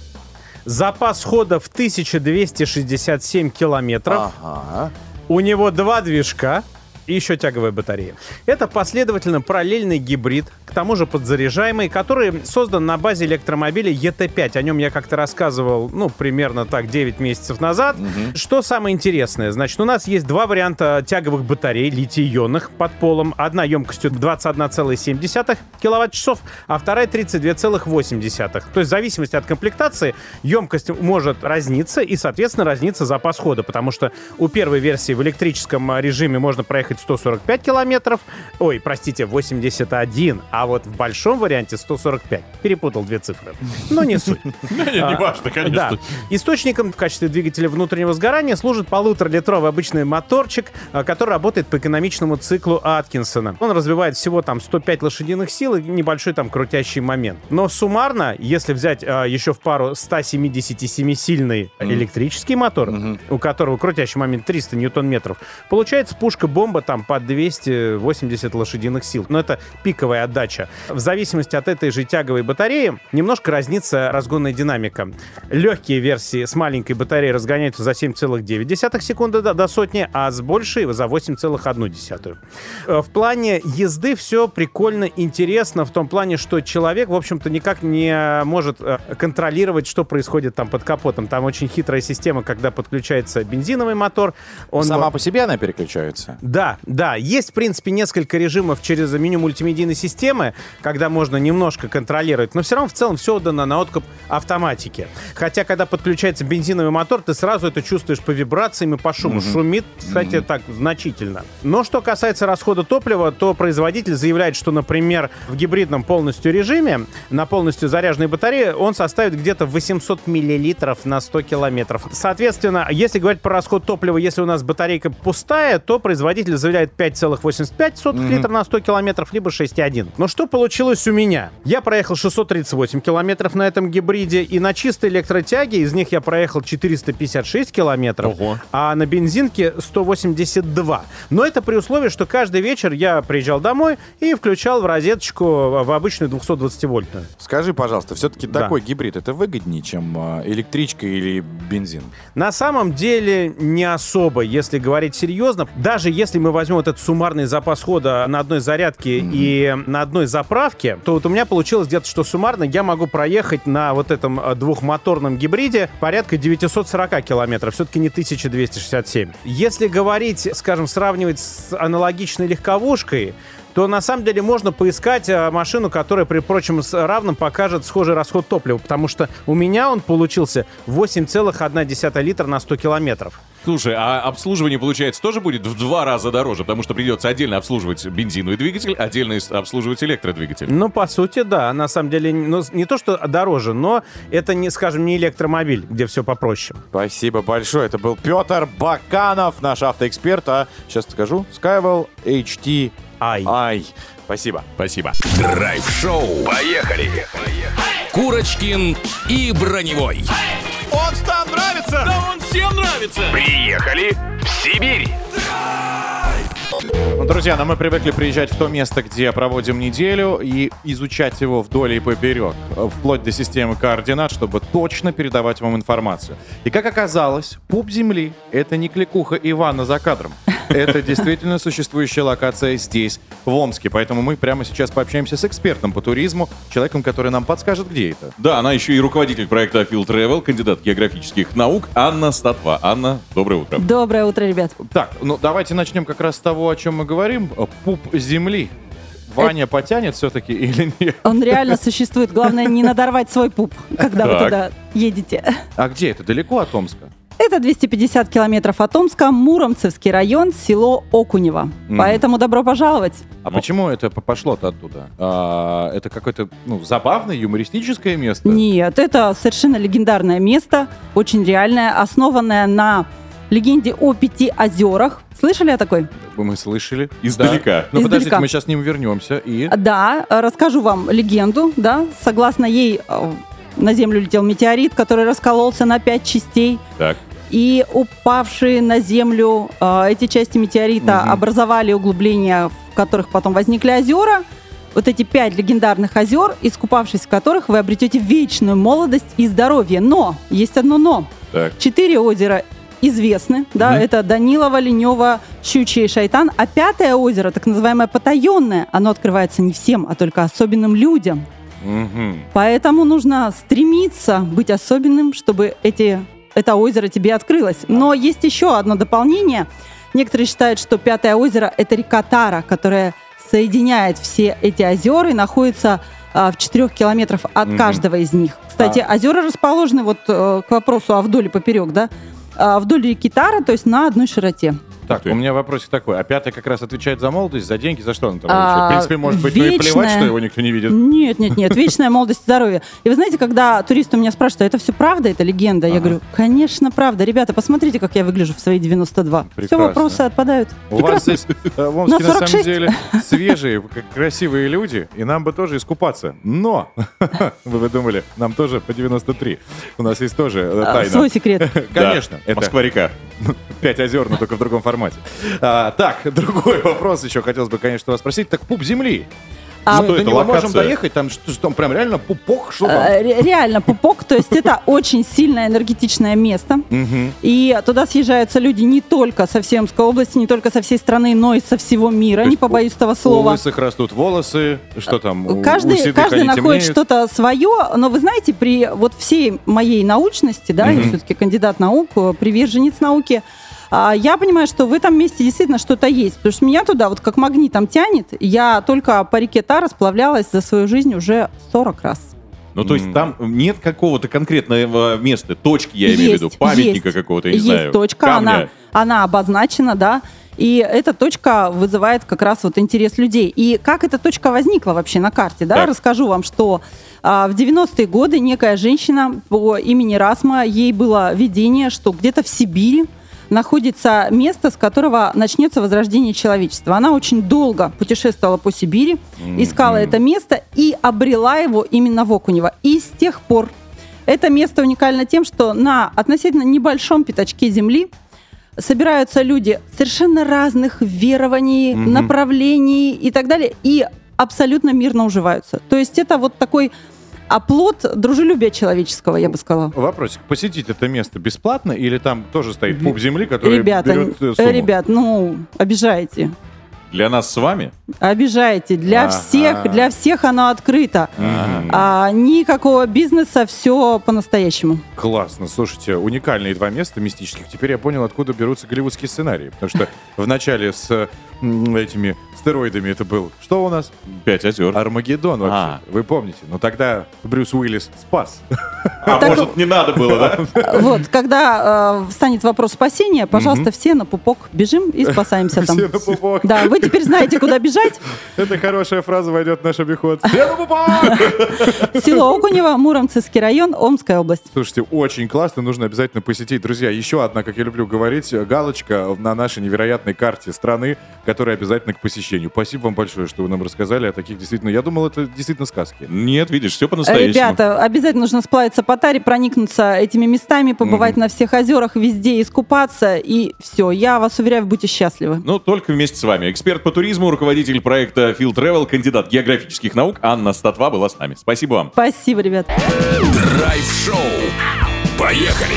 запас хода в 1267 километров, Ага. У него два движка и еще тяговая батарея. Это последовательно параллельный гибрид, к тому же подзаряжаемый, который создан на базе электромобиля ET5. О нем я как-то рассказывал, ну, примерно так, 9 месяцев назад. Что самое интересное? Значит, у нас есть два варианта тяговых батарей, литий-ионных, под полом. Одна емкостью 21,7 киловатт-часов, а вторая 32,8. То есть в зависимости от комплектации емкость может разниться и, соответственно, разнится запас хода, потому что у первой версии в электрическом а, режиме можно проехать 145 километров, ой, простите, 81, а вот в большом варианте 145. Перепутал две цифры. Но не суть. Не важно, конечно. Источником в качестве двигателя внутреннего сгорания служит полуторалитровый обычный моторчик, а, который работает по экономичному циклу Аткинсона. Он развивает всего там 105 лошадиных сил и небольшой там крутящий момент. Но суммарно, если взять а, еще в пару 177-сильный электрический мотор, у которого крутящий момент 300 ньютон-метров, получается пушка-бомба там по 280 лошадиных сил. Но это пиковая отдача. В зависимости от этой же тяговой батареи немножко разнится разгонная динамика. Легкие версии с маленькой батареей разгоняются за 7,9 секунды до, до сотни, а с большей за 8,1. Э, В плане езды все прикольно, интересно, в том плане, что человек, в общем-то, никак не может э, контролировать, что происходит там под капотом. Там очень хитрая система, когда подключается бензиновый мотор. Он Сама по себе она переключается? да, да. Есть, в принципе, несколько режимов через меню мультимедийной системы, когда можно немножко контролировать, но все равно в целом все отдано на откуп автоматики. Хотя, когда подключается бензиновый мотор, ты сразу это чувствуешь по вибрациям и по шуму. Шумит, кстати, так значительно. Но что касается расхода топлива, то производитель заявляет, что, например, в гибридном полностью режиме на полностью заряженной батарее он составит где-то 800 миллилитров на 100 километров. Соответственно, если говорить про расход топлива, если у нас батарейка пустая, то производитель заявляет 5,85 Мгм. литров на 100 километров, либо 6,1. Но что получилось у меня? Я проехал 638 километров на этом гибриде, и на чистой электротяге из них я проехал 456 километров, а на бензинке 182. Но это при условии, что каждый вечер я приезжал домой и включал в розеточку в обычную 220-вольтную. Скажи, пожалуйста, все-таки Да. такой гибрид это выгоднее, чем а, электричка или бензин? На самом деле не особо, если говорить серьезно. Даже если мы возьмем вот этот суммарный запас хода на одной зарядке и на одной заправке, то вот у меня получилось где-то, что суммарно я могу проехать на вот этом э, двухмоторном гибриде порядка 940 километров, все-таки не 1267. Если говорить, скажем, сравнивать с аналогичной легковушкой, то на самом деле можно поискать э, машину, которая при прочем с равным покажет схожий расход топлива, потому что у меня он получился 8,1 литра на 100 километров. Слушай, а обслуживание, получается, тоже будет в два раза дороже, потому что придется отдельно обслуживать бензиновый двигатель, отдельно обслуживать электродвигатель. Ну, по сути, да. На самом деле, ну, не то, что дороже, но это, не, скажем, не электромобиль, где все попроще. Спасибо большое. Это был Петр Баканов, наш автоэксперт. А сейчас скажу, Skywell HT I. Спасибо. Спасибо. Драйв-шоу. Поехали. Курочкин и Броневой. Он там нравится? Да он всем нравится! Приехали в Сибирь. Ну, друзья, ну мы привыкли приезжать в то место, где проводим неделю, и изучать его вдоль и поперек, вплоть до системы координат, чтобы точно передавать вам информацию. И как оказалось, пуп Земли — это не кликуха Ивана за кадром. Это действительно существующая локация здесь, в Омске. Поэтому мы прямо сейчас пообщаемся с экспертом по туризму, человеком, который нам подскажет, где это. Да, она еще и руководитель проекта Field Travel, кандидат географических наук Анна Статва. Анна, доброе утро. Доброе утро, ребят. Так, ну давайте начнем как раз с того, о чем мы говорим. Пуп Земли. Ваня потянет все-таки или нет? Он реально существует. Главное, не надорвать свой пуп, когда вы Так. туда едете. А где это? Далеко от Омска? Это 250 километров от Омска, Муромцевский район, село Окунево. Мгм. Поэтому добро пожаловать. А почему это пошло-то оттуда? А, это какое-то ну, забавное, юмористическое место? Нет, это совершенно легендарное место, очень реальное, основанное на легенде о пяти озерах. Слышали о такой? Мы слышали. Издалека. Да. Ну, подождите, Издалека. мы сейчас к ним вернемся. И... Да, расскажу вам легенду, да. Согласно ей, э, на Землю летел метеорит, который раскололся на пять частей. Так. И упавшие на Землю э, эти части метеорита Мгм. образовали углубления, в которых потом возникли озера. Вот эти пять легендарных озер, искупавшись в которых, вы обретете вечную молодость и здоровье. Но, есть одно но. Так. Четыре озера известны, да, это Данилова, Ленева, Щучье и Шайтан. А пятое озеро, так называемое потаенное, оно открывается не всем, а только особенным людям. Мгм. Поэтому нужно стремиться быть особенным, чтобы эти, это озеро тебе открылось. Но есть еще одно дополнение. Некоторые считают, что Пятое озеро – это река Тара, которая соединяет все эти озера и находится а, в четырех километрах от Мгм. каждого из них. Кстати, А. озера расположены, вот э, к вопросу о вдоль и поперек, да, а, вдоль реки Тара, то есть на одной широте. Так, у меня вопросик такой. А пятый как раз отвечает за молодость, за деньги, за что он там? А? В принципе, может быть, ну и плевать, вечная- что его никто не видит. Нет, нет, нет, вечная молодость и здоровье. И вы знаете, когда туристы у меня спрашивают, а это все правда, это легенда? Я говорю, конечно, правда. Ребята, посмотрите, как я выгляжу в свои 92. Все вопросы отпадают. У вас здесь э, в Омске На на самом 46. деле свежие, красивые люди, и нам бы тоже искупаться. Но, вы бы думали, нам тоже по 93. У нас есть тоже э, А, тайна. свой секрет. Конечно. Москва-река. Пять озер, но только в другом формате. Формате. А, так, другой вопрос еще хотелось бы, конечно, вас спросить. Так пуп земли. А- Мы Что до это, него можем локация? доехать, там что, там прям реально пупок, что там? Э, ре- Реально, пупок, то есть это очень сильное энергетичное место. И туда съезжаются люди не только со всей Омской области, не только со всей страны, но и со всего мира, не побоюсь этого У слова. лысых растут волосы, что там? у- у Каждый, каждый находит что-то свое, но вы знаете, при вот всей моей научности, да, я все-таки кандидат наук, э, приверженец науки, а, я понимаю, что в этом месте действительно что-то есть. Потому что меня туда вот как магнитом тянет. Я только по реке Тара сплавлялась за свою жизнь уже 40 раз. Ну, то есть там нет какого-то конкретного места, точки, я имею в виду, Есть, памятника есть. какого-то, я не есть знаю, точка, камня. она, она обозначена, да. И эта точка вызывает как раз вот интерес людей. И как эта точка возникла вообще на карте, да? Так. Расскажу вам, что а, в 90-е годы некая женщина по имени Расма, ей было видение, что где-то в Сибири находится место, с которого начнется возрождение человечества. Она очень долго путешествовала по Сибири, искала это место и обрела его именно в Окунево. И с тех пор это место уникально тем, что на относительно небольшом пятачке земли собираются люди совершенно разных верований, направлений и так далее, и абсолютно мирно уживаются. То есть это вот такой оплот дружелюбия человеческого, я бы сказала. Вопросик. Посетить это место бесплатно или там тоже стоит пуп земли, который Ребята, берет э, э, сумму? ребят, ну, обижаете. Для нас с вами? Обижаете. Для Ага. всех, для всех оно открыто. А, никакого бизнеса, все по-настоящему. Классно. Слушайте, уникальные два места мистических. Теперь я понял, откуда берутся голливудские сценарии. Потому что в начале с этими стероидами это был... Что у нас? Пять озер. Армагеддон вообще. Вы помните. Но тогда Брюс Уиллис спас. А может, не надо было, да? Вот, когда э, встанет вопрос спасения, пожалуйста, все на пупок бежим и спасаемся там. Все на пупок. Да, вы теперь знаете, куда бежать. Это хорошая фраза войдет в наш обиход. Все на пупок! Село Окунево, Муромцевский район, Омская область. Слушайте, очень классно, нужно обязательно посетить. Друзья, еще одна, как я люблю говорить, галочка на нашей невероятной карте страны, которая обязательно к посещению. Спасибо вам большое, что вы нам рассказали о таких действительно... Я думал, это действительно сказки. Нет, видишь, все Ребята, обязательно нужно сплавиться по таре, проникнуться этими местами, побывать на всех озерах, везде искупаться, и все. Я вас уверяю, будьте счастливы. Ну, только вместе с вами. Эксперт по туризму, руководитель проекта Field Travel, кандидат географических наук Анна Статва была с нами. Спасибо вам. Спасибо, ребят. Драйв-шоу. Поехали!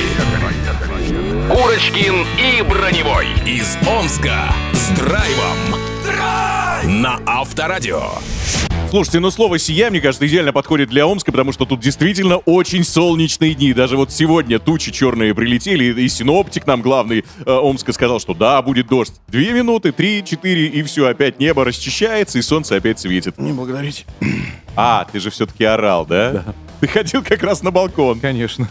Курочкин и Броневой из Омска с драйвом. На Авторадио. Слушайте, ну слово «сия», мне кажется, идеально подходит для Омска, потому что тут действительно очень солнечные дни. Даже вот сегодня тучи черные прилетели, и синоптик нам главный э, Омска сказал, что да, будет дождь. Две минуты, три, четыре, и все, опять небо расчищается, и солнце опять светит. Не благодарите. А, ты же все-таки орал, да? Да. Ты ходил как раз на балкон. Конечно.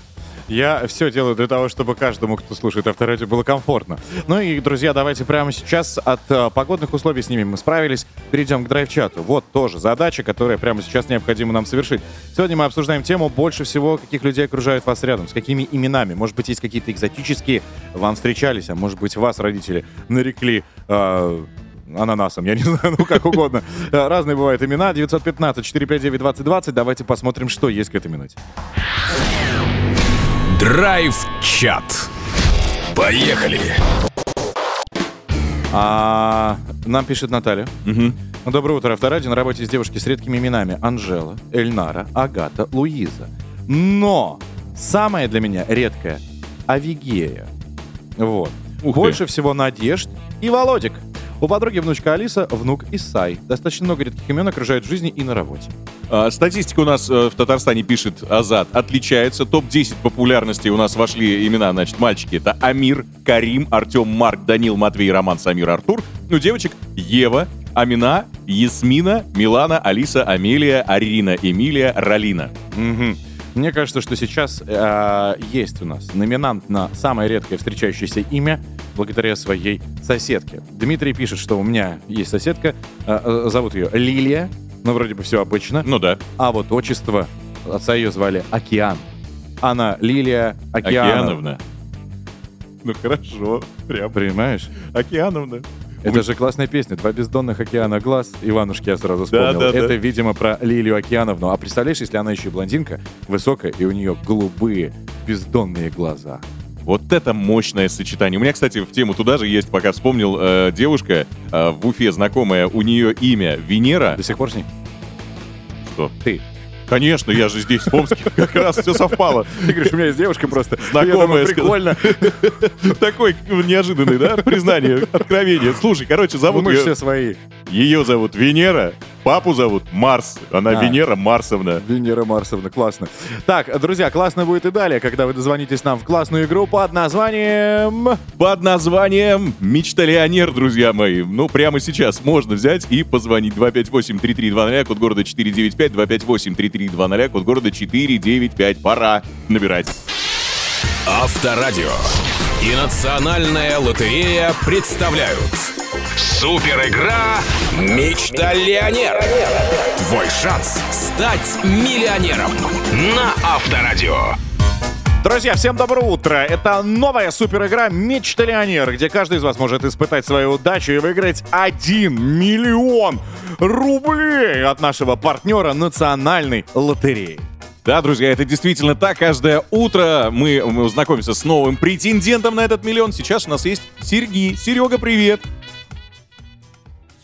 Я все делаю для того, чтобы каждому, кто слушает авторадио, было комфортно. Ну и, друзья, давайте прямо сейчас от э, погодных условий с ними мы справились. Перейдем к драйв-чату. Вот тоже задача, которая прямо сейчас необходимо нам совершить. Сегодня мы обсуждаем тему больше всего, каких людей окружают вас рядом, с какими именами. Может быть, есть какие-то экзотические, вам встречались, а может быть, вас родители нарекли... э, ананасом, я не знаю, ну как угодно. Э, Разные бывают имена. 915-459-2020. Давайте посмотрим, что есть к этой минуте. Драйв-чат. Поехали! А, нам пишет Наталья. Ну, Доброе утро, Авторадио. На работе с девушки с редкими именами. Анжела, Эльнара, Агата, Луиза. Но самое для меня редкое — Авигея. Вот. Больше всего Надежд и Володик. У подруги внучка Алиса, внук Исай. Достаточно много редких имен окружают в жизни и на работе. А, Статистика у нас э, в Татарстане пишет Азат отличается. Топ-10 популярности у нас вошли имена, значит, мальчики. Это Амир, Карим, Артем, Марк, Данил, Матвей, Роман, Самир, Артур. Ну, девочек Ева, Амина, Ясмина, Милана, Алиса, Амелия, Арина, Эмилия, Ралина. Мгм. Мне кажется, что сейчас э, есть у нас номинант на самое редкое встречающееся имя благодаря своей соседке. Дмитрий пишет, что у меня есть соседка, э, э, зовут ее Лилия, ну вроде бы все обычно. Ну да. А вот отчество отца ее звали Океан. Она Лилия Океановна. Океановна. Ну хорошо, прям. Понимаешь? Океановна. Это же классная песня «Два бездонных океана глаз». Иванушки я сразу вспомнил. Да, да, Это, да. видимо, про Лилию Океановну. А представляешь, если она еще и блондинка, высокая, и у нее голубые бездонные глаза. Вот это мощное сочетание. У меня, кстати, в тему туда же есть, пока вспомнил, э, девушка э, в Уфе знакомая, у нее имя Венера. До сих пор с ней? Что? Ты. Конечно, я же здесь, в Омске, как раз все совпало. Ты говоришь, у меня есть девушка просто. Знакомая. Прикольно. Такой неожиданный, да, признание, откровение. Слушай, короче, зовут Мы же ее... все свои. Ее зовут Венера, папу зовут Марс. Она А. Венера Марсовна. Венера Марсовна, классно. Так, друзья, классно будет и далее, когда вы дозвонитесь нам в классную игру под названием... Под названием «Мечталионер», друзья мои. Ну, прямо сейчас можно взять и позвонить 258-3320, код города 495, 258-3320, код города 495. Пора набирать. Авторадио и Национальная лотерея представляют Супер игра Мечталионер Твой шанс стать миллионером на Авторадио Друзья, всем доброе утро! Это новая супер игра Мечталионер, где каждый из вас может испытать свою удачу и выиграть 1 миллион рублей от нашего партнера Национальной лотереи. Да, друзья, это действительно так. Каждое утро мы, мы знакомимся с новым претендентом на этот миллион. Сейчас у нас есть Сергей. Серега, привет.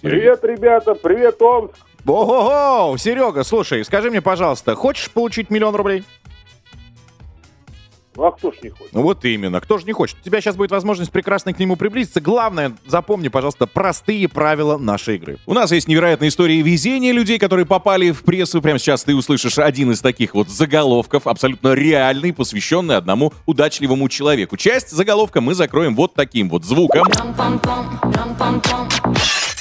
Привет, ребята, привет, Омск. Ого-го! Серега, слушай, скажи мне, пожалуйста, хочешь получить миллион рублей? Ну а кто ж не хочет? Ну вот именно, кто же не хочет? У тебя сейчас будет возможность прекрасно к нему приблизиться. Главное, запомни, пожалуйста, простые правила нашей игры. У нас есть невероятная история везения людей, которые попали в прессу. Прямо сейчас ты услышишь один из таких вот заголовков, абсолютно реальный, посвященный одному удачливому человеку. Часть заголовка мы закроем вот таким вот звуком.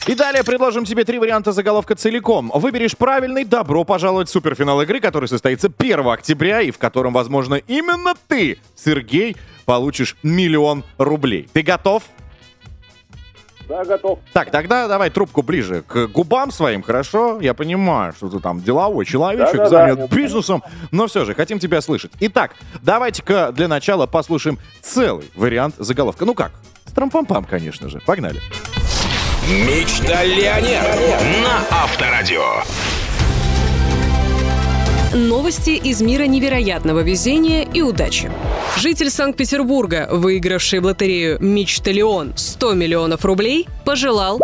И далее предложим тебе три варианта заголовка целиком. Выберешь правильный, добро пожаловать в суперфинал игры, который состоится 1 октября и в котором, возможно, именно ты, Сергей, получишь миллион рублей. Ты готов? Да, готов. Так, тогда давай трубку ближе к губам своим, хорошо? Я понимаю, что ты там деловой человечек, Да-да-да. занят бизнесом, но все же, хотим тебя слышать. Итак, давайте-ка для начала послушаем целый вариант заголовка. Ну как? С трампам-пам, конечно же. Погнали. Мечталионер на Авторадио Новости из мира невероятного везения и удачи. Житель Санкт-Петербурга, выигравший в лотерею «Мечталион» 100 миллионов рублей, пожелал...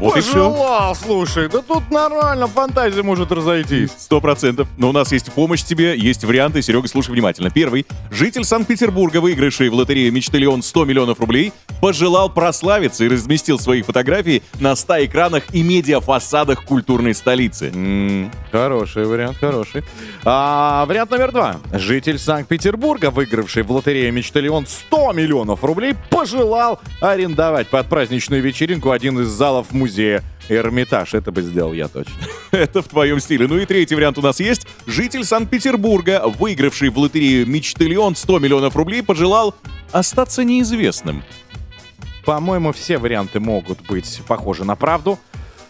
Вот и все. Пожелал, слушай, да тут нормально, фантазия может разойтись. Сто процентов. Но у нас есть помощь тебе, есть варианты. Серега, слушай внимательно. Первый. Житель Санкт-Петербурга, выигравший в лотерею «Мечталион» 100 миллионов рублей, пожелал прославиться и разместил свои фотографии на 100 экранах и медиафасадах культурной столицы. Хороший вариант, хороший. А, вариант номер два. Житель Санкт-Петербурга, выигравший в лотерею «Мечталион» 100 миллионов рублей, пожелал арендовать под праздничную вечеринку один из залов музея Эрмитаж. Это бы сделал я точно. Это в твоем стиле. Ну и третий вариант у нас есть. Житель Санкт-Петербурга, выигравший в лотерею «Мечталион» 100 миллионов рублей, пожелал остаться неизвестным. По-моему, все варианты могут быть похожи на правду,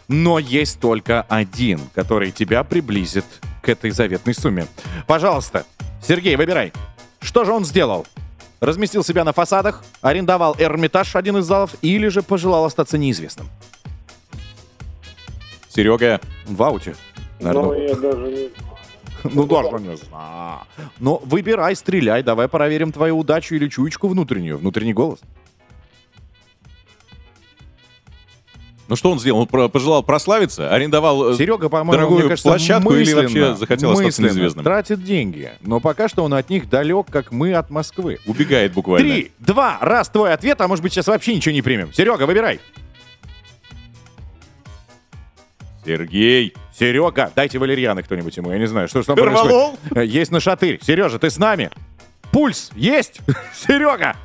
но есть только один, который тебя приблизит к этой заветной сумме. Пожалуйста, Сергей, выбирай. Что же он сделал? Разместил себя на фасадах, арендовал Эрмитаж, один из залов, или же пожелал остаться неизвестным? Серега. В ауте. Ну, Наверное. я даже не... Ну, даже не знаю. Но выбирай, стреляй, давай проверим твою удачу или чуечку внутреннюю, внутренний голос. Ну что он сделал? Он пожелал прославиться, арендовал э, Серега, по-моему, дорогую мне кажется, площадку или мысленно- вообще захотел остаться неизвестным? тратит деньги. Но пока что он от них далек, как мы от Москвы. Убегает буквально. Три, два, раз твой ответ, а может быть сейчас вообще ничего не примем. Серега, выбирай. Сергей. Серега, дайте валерьяны кто-нибудь ему, я не знаю, что же там Корвалол? происходит. Есть на шатырь. Сережа, ты с нами? Пульс есть? Серега!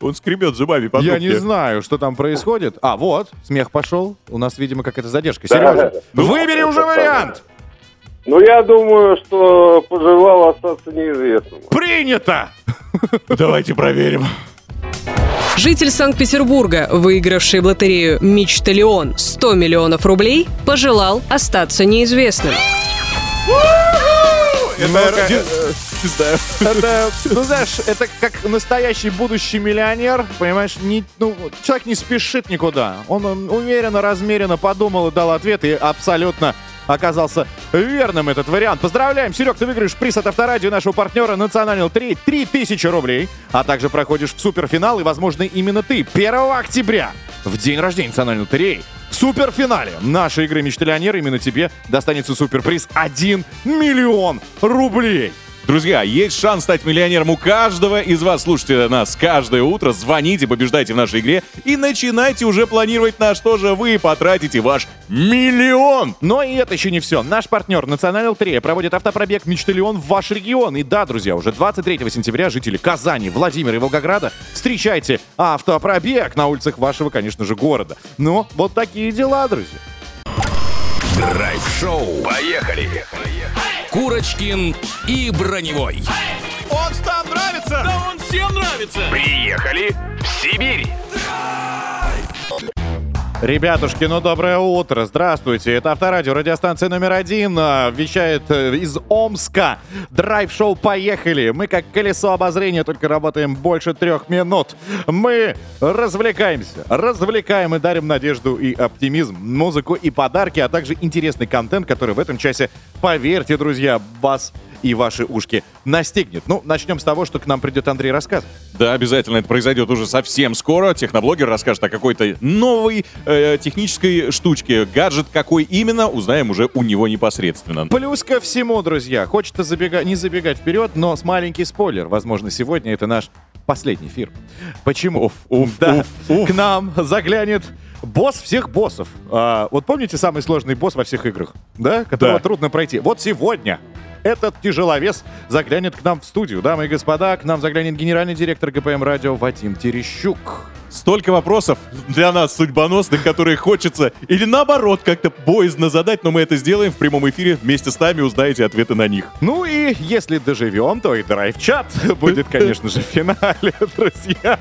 Он скребет зубами по Я трубке. не знаю, что там происходит. А, вот, смех пошел. У нас, видимо, какая-то задержка. Да, Сережа, да. выбери уже вариант! Ну, я думаю, что пожелал остаться неизвестным. Принято! Давайте проверим. Житель Санкт-Петербурга, выигравший в лотерею «Мечталион» 100 миллионов рублей, пожелал остаться неизвестным. Ди- э, Это, ну знаешь, это как настоящий будущий миллионер, понимаешь, не, ну, человек не спешит никуда. Он, он умеренно, размеренно подумал и дал ответ, и абсолютно оказался верным этот вариант. Поздравляем, Серег, ты выиграешь приз от Авторадио нашего партнера Национального 3 3000 рублей, а также проходишь в суперфинал, и, возможно, именно ты 1 октября, в день рождения Национальной лотереи, в суперфинале нашей игры «Мечталионер» именно тебе достанется суперприз 1 миллион рублей. Друзья, есть шанс стать миллионером у каждого из вас. Слушайте нас каждое утро, звоните, побеждайте в нашей игре и начинайте уже планировать, на что же вы потратите ваш миллион. Но и это еще не все. Наш партнер Национальная лотерея проводит автопробег «Мечталион» в ваш регион. И да, друзья, уже 23 сентября жители Казани, Владимира и Волгограда встречайте автопробег на улицах вашего, конечно же, города. Ну, вот такие дела, друзья. Драйв-шоу. Поехали. Курочкин и Броневой. Он там нравится? Да он всем нравится! Приехали в Сибирь. Ребятушки, ну доброе утро, здравствуйте. Это Авторадио, радиостанция номер один, а, вещает э, из Омска. Драйв-шоу «Поехали». Мы как колесо обозрения, только работаем больше трех минут. Мы развлекаемся, развлекаем и дарим надежду и оптимизм, музыку и подарки, а также интересный контент, который в этом часе, поверьте, друзья, вас и ваши ушки настигнет. Ну, начнем с того, что к нам придет Андрей рассказ. Да, обязательно это произойдет уже совсем скоро. Техноблогер расскажет о какой-то новой э, технической штучке. Гаджет какой именно, узнаем уже у него непосредственно. Плюс ко всему, друзья, хочется забега... не забегать вперед, но с маленький спойлер. Возможно, сегодня это наш последний эфир. Почему? Уф, уф, да, уф, уф. к нам заглянет босс всех боссов. А, вот помните самый сложный босс во всех играх, да? Которого Да. трудно пройти. Вот сегодня этот тяжеловес заглянет к нам в студию. Дамы и господа, к нам заглянет генеральный директор ГПМ Радио Вадим Терещук. Столько вопросов для нас судьбоносных, которые хочется или наоборот как-то боязно задать, но мы это сделаем в прямом эфире. Вместе с нами узнаете ответы на них. Ну и если доживем, то и драйв-чат будет, конечно же, в финале, друзья.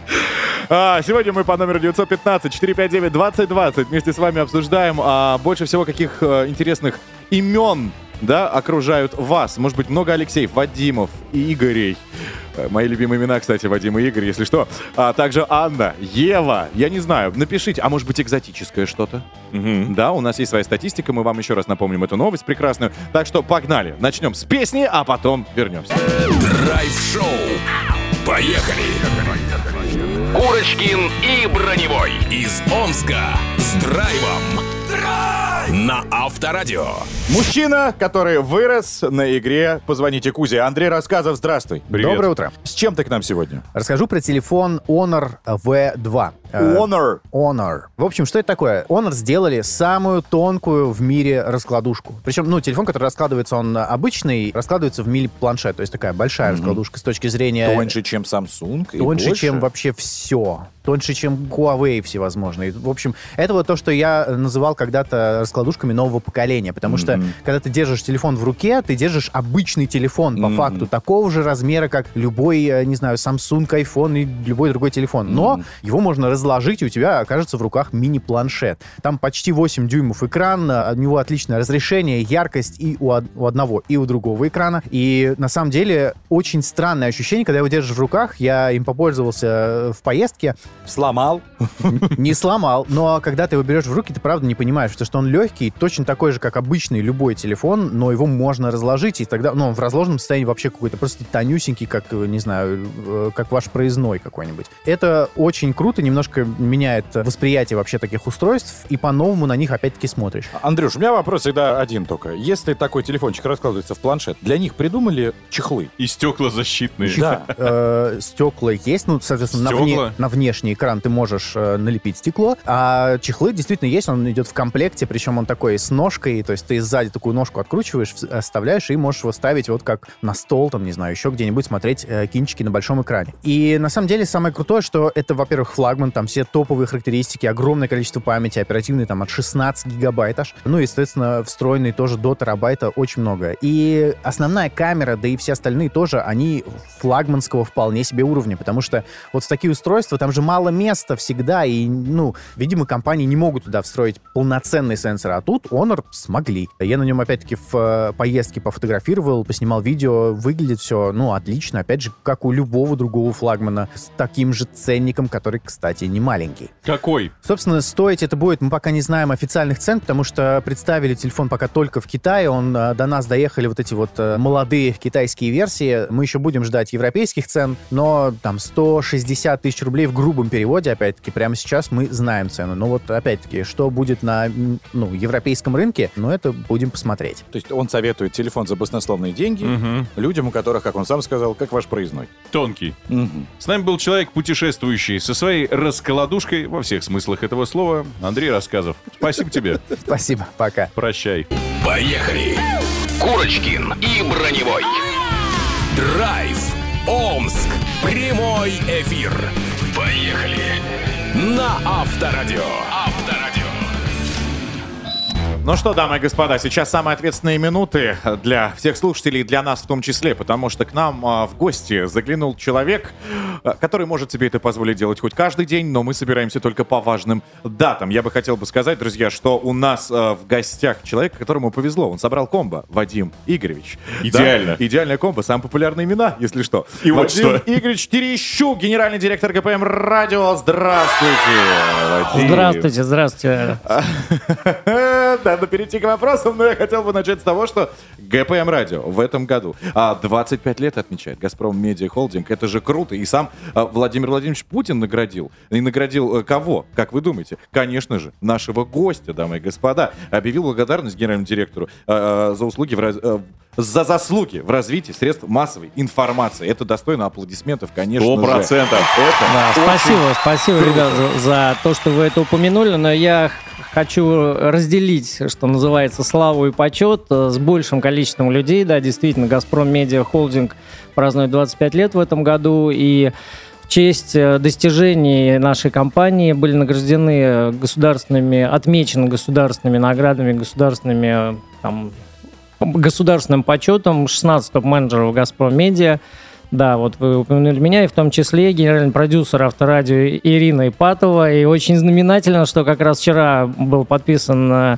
А, сегодня мы по номеру 915-459-2020 вместе с вами обсуждаем а, больше всего каких э, интересных имен да, окружают вас. Может быть, много Алексеев, Вадимов и Игорей. Э, Мои любимые имена, кстати, Вадим и Игорь, если что. А также Анна, Ева. Я не знаю, напишите, а может быть, экзотическое что-то? Да, у нас есть своя статистика, мы вам еще раз напомним эту новость прекрасную. Так что погнали. Начнем с песни, а потом вернемся. Драйв-шоу. Поехали. Курочкин и Броневой. Из Омска. С драйвом. На Авторадио. Мужчина, который вырос на игре «Позвоните Кузе». Андрей Рассказов, здравствуй. Привет. Доброе утро. С чем ты к нам сегодня? Расскажу про телефон Honor V2. Э, Honor. Honor. В общем, что это такое? Honor сделали самую тонкую в мире раскладушку. Причем, ну, телефон, который раскладывается, он обычный, раскладывается в мили-планшет. То есть такая большая раскладушка с точки зрения... Тоньше, чем Samsung Тоньше, чем вообще все. Тоньше, чем Huawei всевозможные. В общем, это вот то, что я называл когда-то раскладушками нового поколения. Потому что, когда ты держишь телефон в руке, ты держишь обычный телефон, по факту, такого же размера, как любой, э, не знаю, Samsung, iPhone и любой другой телефон. Но его можно разложить, и у тебя окажется в руках мини-планшет. Там почти 8 дюймов экран, а, у него отличное разрешение, яркость и у, од- у одного, и у другого экрана. И на самом деле очень странное ощущение, когда его держишь в руках. Я им попользовался э, в поездке. Сломал? Не сломал, но когда ты его берешь в руки, ты правда не понимаешь, потому что он легкий, точно такой же, как обычный любой телефон, но его можно разложить, и тогда, ну, он в разложенном состоянии вообще какой-то просто тонюсенький, как, э, не знаю, э, как ваш проездной какой-нибудь. Это очень круто, немножко меняет восприятие вообще таких устройств, и по-новому на них опять-таки смотришь. Андрюш, у меня вопрос всегда один только. Если такой телефончик раскладывается в планшет, для них придумали чехлы? И стекла защитные. Да. Э, стекла есть, ну, соответственно, на, Стекла? вне- на внешний экран ты можешь э, налепить стекло, а чехлы действительно есть, он идет в комплекте, причем он такой с ножкой, то есть ты сзади такую ножку откручиваешь, оставляешь и можешь его ставить вот как на стол, там, не знаю, еще где-нибудь смотреть э, кинчики на большом экране. И на самом деле самое крутое, что это, во-первых, флагман, там все топовые характеристики, огромное количество памяти, оперативной там от 16 гигабайт аж, ну и, соответственно, встроенный тоже до терабайта очень много. И основная камера, да и все остальные тоже, они флагманского вполне себе уровня, потому что вот в такие устройства там же мало места всегда, и, ну, видимо, компании не могут туда встроить полноценный сенсор, а тут Honor смогли. Я на нем, опять-таки, в э, поездке пофотографировал, поснимал видео, выглядит все, ну, отлично, опять же, как у любого другого флагмана, с таким же ценником, который, кстати, не маленький. Какой? Собственно, стоить это будет, мы пока не знаем официальных цен, потому что представили телефон пока только в Китае. Он э, до нас доехали вот эти вот э, молодые китайские версии. Мы еще будем ждать европейских цен, но там 160 тысяч рублей в грубом переводе, опять-таки, прямо сейчас мы знаем цену. Но вот опять-таки, что будет на ну, европейском рынке, ну это будем посмотреть. То есть он советует телефон за баснословные деньги людям, у которых, как он сам сказал, как ваш проездной. Тонкий. С нами был человек, путешествующий со своей расколодушкой во всех смыслах этого слова. Андрей Рассказов. Спасибо тебе. Спасибо, пока. Прощай. Поехали! Курочкин и Броневой. Драйв. Омск. Прямой эфир. Поехали! На Авторадио. Авторадио. Ну что, дамы и господа, сейчас самые ответственные минуты для всех слушателей, для нас в том числе, потому что к нам а, в гости заглянул человек, а, который может себе это позволить делать хоть каждый день, но мы собираемся только по важным датам. Я бы хотел бы сказать, друзья, что у нас а, в гостях человек, которому повезло. Он собрал комбо, Вадим Игоревич. Идеально. Да, идеальная комбо, самые популярные имена, если что. И вот Вадим что. Игоревич Терещук, генеральный директор ГПМ Радио. Здравствуйте, Вадим. Здравствуйте, здравствуйте. Надо перейти к вопросам, но я хотел бы начать с того, что ГПМ Радио в этом году а, 25 лет отмечает Газпром Медиа Холдинг. Это же круто. И сам а, Владимир Владимирович Путин наградил. И наградил э, кого? Как вы думаете? Конечно же, нашего гостя, дамы и господа. Объявил благодарность генеральному директору а, а, за услуги в раз- э, за заслуги в развитии средств массовой информации. Это достойно аплодисментов, конечно Сто же. процентов. Да, спасибо, спасибо, круто. ребят, за, за то, что вы это упомянули, но я хочу разделить, что называется, славу и почет э, с большим количеством людей. Да, действительно, «Газпром Медиа Холдинг» празднует 25 лет в этом году, и в честь э, достижений нашей компании были награждены государственными, отмечены государственными наградами, государственными э, там, государственным почетом 16 топ-менеджеров «Газпром Медиа». Да, вот вы упомянули меня, и в том числе генеральный продюсер авторадио Ирина Ипатова. И очень знаменательно, что как раз вчера был подписан э,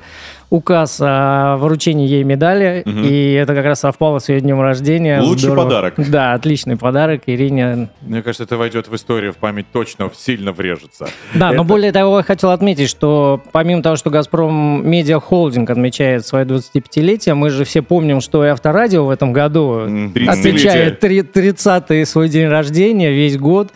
указ о вручении ей медали, Мгм. и это как раз совпало с ее днем рождения. Лучший подарок. Да, отличный подарок Ирине. Мне кажется, это войдет в историю, в память точно сильно врежется. Да, но Это- более того, я хотел отметить, что помимо того, что «Газпром Медиа Холдинг» отмечает свое 25-летие, мы же все помним, что и «Авторадио» в этом году 30-летие. отмечает три- 30-й свой день рождения весь год.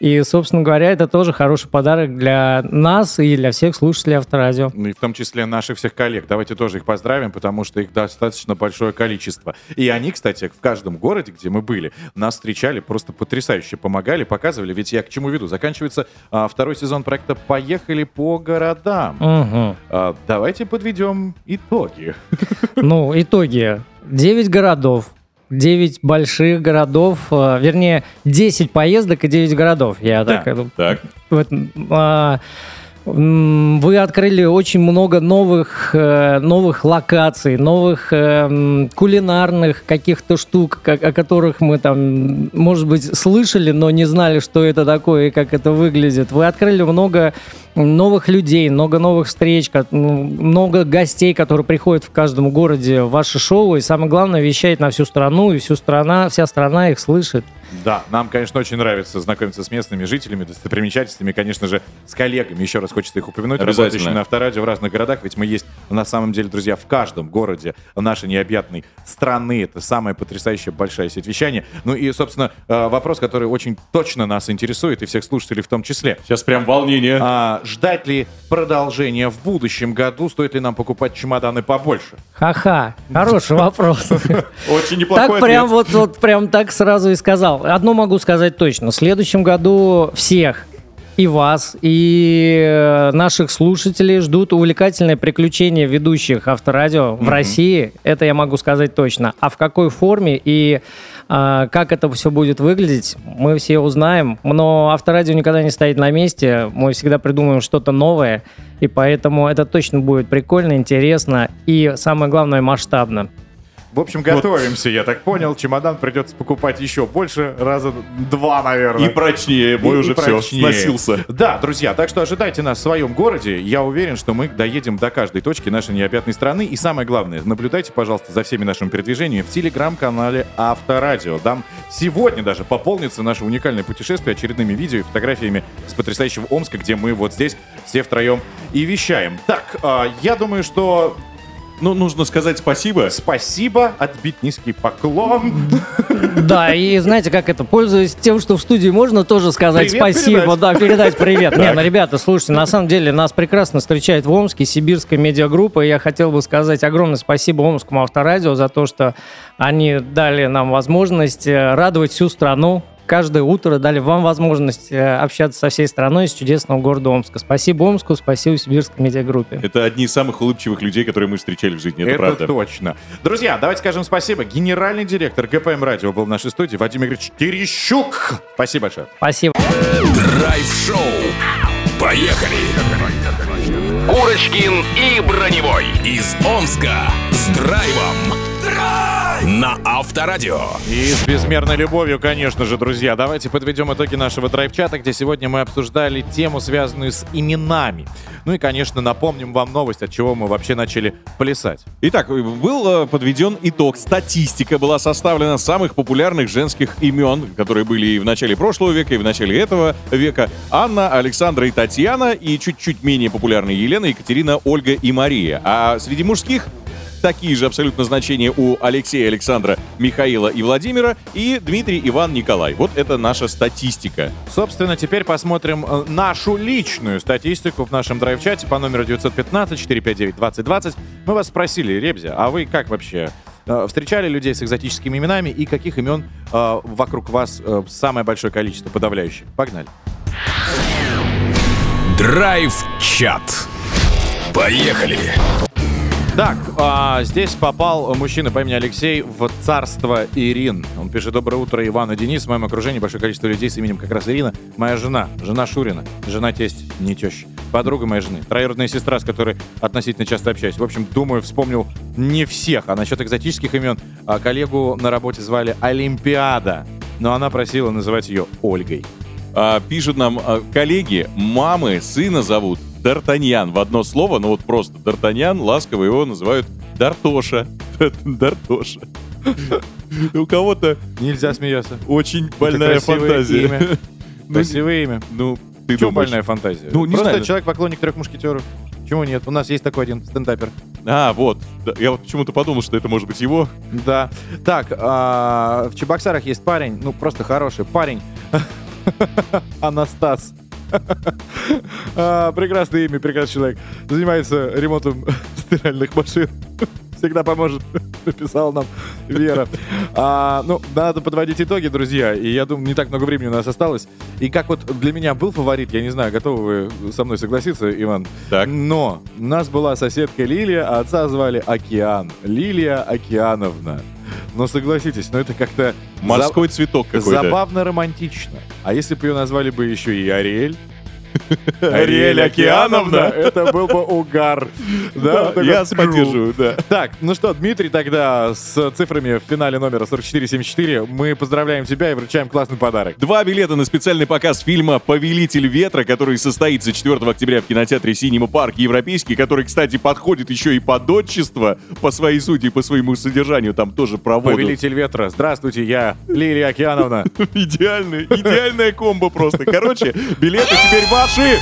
И, собственно говоря, это тоже хороший подарок для нас и для всех слушателей «Авторадио». Ну и в том числе наших всех коллег. Давайте тоже их поздравим, потому что их достаточно большое количество. И они, кстати, в каждом городе, где мы были, нас встречали, просто потрясающе помогали, показывали. Ведь я к чему веду? Заканчивается а, второй сезон проекта «Поехали по городам». Мгм. А, давайте подведем итоги. Ну, итоги. 9 городов. 9 больших городов, э, вернее, 10 поездок и 9 городов. Я так, э, Так. в этом, а, вы открыли очень много новых, э, новых локаций, новых э, кулинарных каких-то штук, о которых мы там, может быть, слышали, но не знали, что это такое и как это выглядит. Вы открыли много новых людей, много новых встреч, много гостей, которые приходят в каждом городе в ваше шоу, и самое главное, вещает на всю страну, и всю страна, вся страна их слышит. Да, нам, конечно, очень нравится знакомиться с местными жителями, достопримечательностями, конечно же, с коллегами. Еще раз хочется их упомянуть, Обязательно. работающими на авторадио в разных городах, ведь мы есть на самом деле, друзья, в каждом городе нашей необъятной страны. Это самая потрясающая большая сеть вещания. Ну и, собственно, э, вопрос, который очень точно нас интересует, и всех слушателей в том числе. Сейчас прям волнение. А, ждать ли продолжения в будущем году? Стоит ли нам покупать чемоданы побольше? Ха-ха, хороший вопрос. Очень неплохой Так прям ответ. вот, вот прям так сразу и сказал. Одно могу сказать точно. В следующем году всех и вас, и э, наших слушателей ждут увлекательные приключения ведущих авторадио в Мгм. России. Это я могу сказать точно. А в какой форме и а, как это все будет выглядеть, мы все узнаем. Но авторадио никогда не стоит на месте. Мы всегда придумаем что-то новое. И поэтому это точно будет прикольно, интересно и, самое главное, масштабно. В общем, готовимся, я так понял. Чемодан придется покупать еще больше, раза два, наверное. И прочнее, мой уже все, сносился. Да, друзья, так что ожидайте нас в своем городе. Я уверен, что мы доедем до каждой точки нашей необъятной страны. И самое главное, наблюдайте, пожалуйста, за всеми нашими передвижениями в телеграм-канале Авторадио. Там сегодня даже пополнится наше уникальное путешествие очередными видео и фотографиями с потрясающего Омска, где мы вот здесь все втроем и вещаем. Так, а, я думаю, что Ну, нужно сказать спасибо. Спасибо, отбить низкий поклон. Да, и знаете, как это, пользуясь тем, что в студии можно тоже сказать Привет спасибо, передать. да, передать привет. Не, Так. ну, ребята, слушайте, на самом деле нас прекрасно встречает в Омске сибирская медиагруппа, и я хотел бы сказать огромное спасибо Омскому авторадио за то, что они дали нам возможность э, радовать всю страну, каждое утро дали вам возможность э, общаться со всей страной из чудесного города Омска. Спасибо Омску, спасибо сибирской медиагруппе. Это одни из самых улыбчивых людей, которые мы встречали в жизни, это, Это правда. точно. Друзья, давайте скажем спасибо. Генеральный директор ГПМ Радио был в нашей студии Вадим Игоревич Терещук. Спасибо большое. Спасибо. Драйв-шоу. Поехали! Курочкин и Броневой из Омска с драйвом. На Авторадио. И с безмерной любовью, конечно же, друзья. Давайте подведем итоги нашего драйв-чата, где сегодня мы обсуждали тему, связанную с именами. Ну и, конечно, напомним вам новость, от чего мы вообще начали плясать. Итак, был э, подведен итог. Статистика была составлена самых популярных женских имен, которые были и в начале прошлого века, и в начале этого века. Анна, Александра и Татьяна, и чуть-чуть менее популярные Елена, Екатерина, Ольга и Мария. А среди мужских такие же абсолютно значения у Алексея, Александра, Михаила и Владимира, и Дмитрий, Иван, Николай. Вот это наша статистика. Собственно, теперь посмотрим э, нашу личную статистику в нашем драйв-чате по номеру 915-459-2020. Мы вас спросили, Ребзя, а вы как вообще? э, Встречали людей с экзотическими именами и каких имен э, вокруг вас э, самое большое количество подавляющих? Погнали. Драйв-чат. Поехали! Так, а, здесь попал мужчина по имени Алексей в царство Ирин. Он пишет «Доброе утро, Иван и Денис. В моем окружении большое количество людей с именем как раз Ирина. Моя жена, жена Шурина, жена тесть, не теща, подруга моей жены, троюродная сестра, с которой относительно часто общаюсь. В общем, думаю, вспомнил не всех. А насчет экзотических имен, а, коллегу на работе звали Олимпиада, но она просила называть ее Ольгой. А, пишут нам а, коллеги, мамы сына зовут Д'Артаньян в одно слово, ну вот просто Д'Артаньян, ласково его называют Дартоша. Дартоша. У кого-то Нельзя смеяться. очень больная фантазия. Ну, Красивое имя. Ну, ты Чего больная фантазия? Ну, не Просто знаю. человек-поклонник трех мушкетеров. Почему нет? У нас есть такой один стендапер. А, вот. Я вот почему-то подумал, что это может быть его. Да. Так, а, в Чебоксарах есть парень, ну просто хороший парень. Анастас. А, Прекрасное имя, прекрасный человек. Занимается ремонтом стиральных машин. Всегда поможет, написала нам Вера. А, ну, надо подводить итоги, друзья. И я думаю, не так много времени у нас осталось. И как вот для меня был фаворит, я не знаю, готовы вы со мной согласиться, Иван? Так. Но у нас была соседка Лилия, а отца звали Океан. Лилия Океановна. Но согласитесь, ну это как-то... Морской цветок какой-то. Забавно романтично. А если бы ее назвали бы еще и Ариэль? Ариэль Океановна? Это был бы угар. Да, Я тру. поддерживаю, да. Так, ну что, Дмитрий, тогда с цифрами в финале номера 4474 мы поздравляем тебя и вручаем классный подарок. Два билета на специальный показ фильма «Повелитель ветра», который состоится 4 октября в кинотеатре «Синема Парк» Европейский, который, кстати, подходит еще и под отчество по своей сути и по своему содержанию. Там тоже про воду. Повелитель ветра. Здравствуйте, я Лилия Океановна. Идеальная, идеальная комбо просто. Короче, билеты теперь ваши!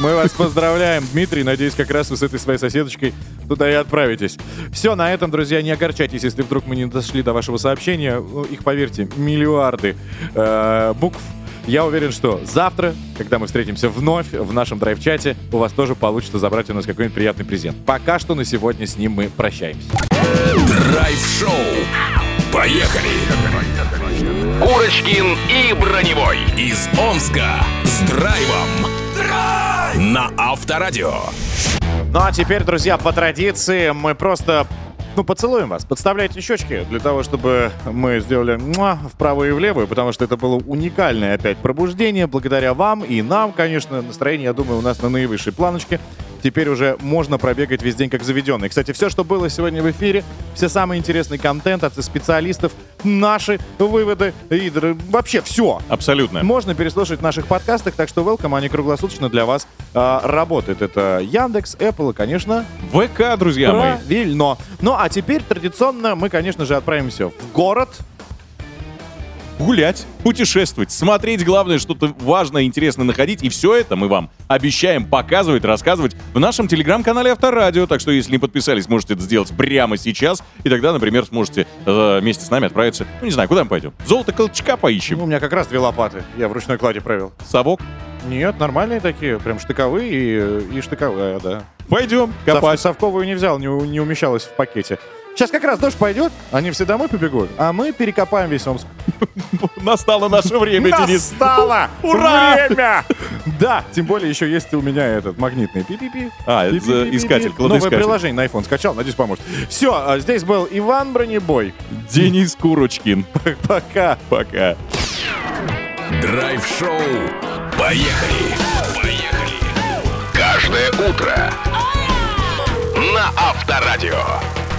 Мы вас поздравляем, Дмитрий. Надеюсь, как раз вы с этой своей соседочкой туда и отправитесь. Все, на этом, друзья, не огорчайтесь, если вдруг мы не дошли до вашего сообщения. Ну, Их, поверьте, миллиарды э, букв. Я уверен, что завтра, когда мы встретимся вновь в нашем драйв-чате, у вас тоже получится забрать у нас какой-нибудь приятный презент. Пока что на сегодня с ним мы прощаемся. Драйв-шоу. Поехали! Курочкин и Броневой из Омска с драйвом. На Авторадио. Ну а теперь, друзья, по традиции мы просто Ну, поцелуем вас. Подставляйте щечки для того, чтобы мы сделали муа в правую и в левую, потому что это было уникальное опять пробуждение. Благодаря вам и нам, конечно, настроение, я думаю, у нас на наивысшей планочке. Теперь уже можно пробегать весь день как заведенный. Кстати, все, что было сегодня в эфире, все самый интересный контент от специалистов, наши выводы и вообще все. Абсолютно. Можно переслушать в наших подкастах, так что welcome, они круглосуточно для вас а, работают. Это Яндекс, Apple и, конечно, ВК, друзья мои. Правильно. Ну, а теперь традиционно мы, конечно же, отправимся в город. Гулять, путешествовать, смотреть, главное, что-то важное, интересное находить. И все это мы вам обещаем показывать, рассказывать в нашем телеграм-канале Авторадио. Так что, если не подписались, можете это сделать прямо сейчас. И тогда, например, сможете э, вместе с нами отправиться, ну, не знаю, куда мы пойдем. Золото колчака поищем. Ну, у меня как раз две лопаты. Я в ручной кладе провел. Совок? Нет, нормальные такие, прям штыковые и, и штыковая, да. Пойдем Сов- копать. совковую не взял, не, не умещалась в пакете. Сейчас как раз дождь пойдет, они все домой побегут, а мы перекопаем весь Омск. Настало наше время, Денис. Настало Ура! время! Да, тем более еще есть у меня этот магнитный пи-пи-пи. А, это искатель, Новое приложение на iPhone скачал, надеюсь, поможет. Все, здесь был Иван Бронебой. Денис Курочкин. Пока. Пока. Драйв-шоу. Поехали. Поехали каждое утро на Авторадио.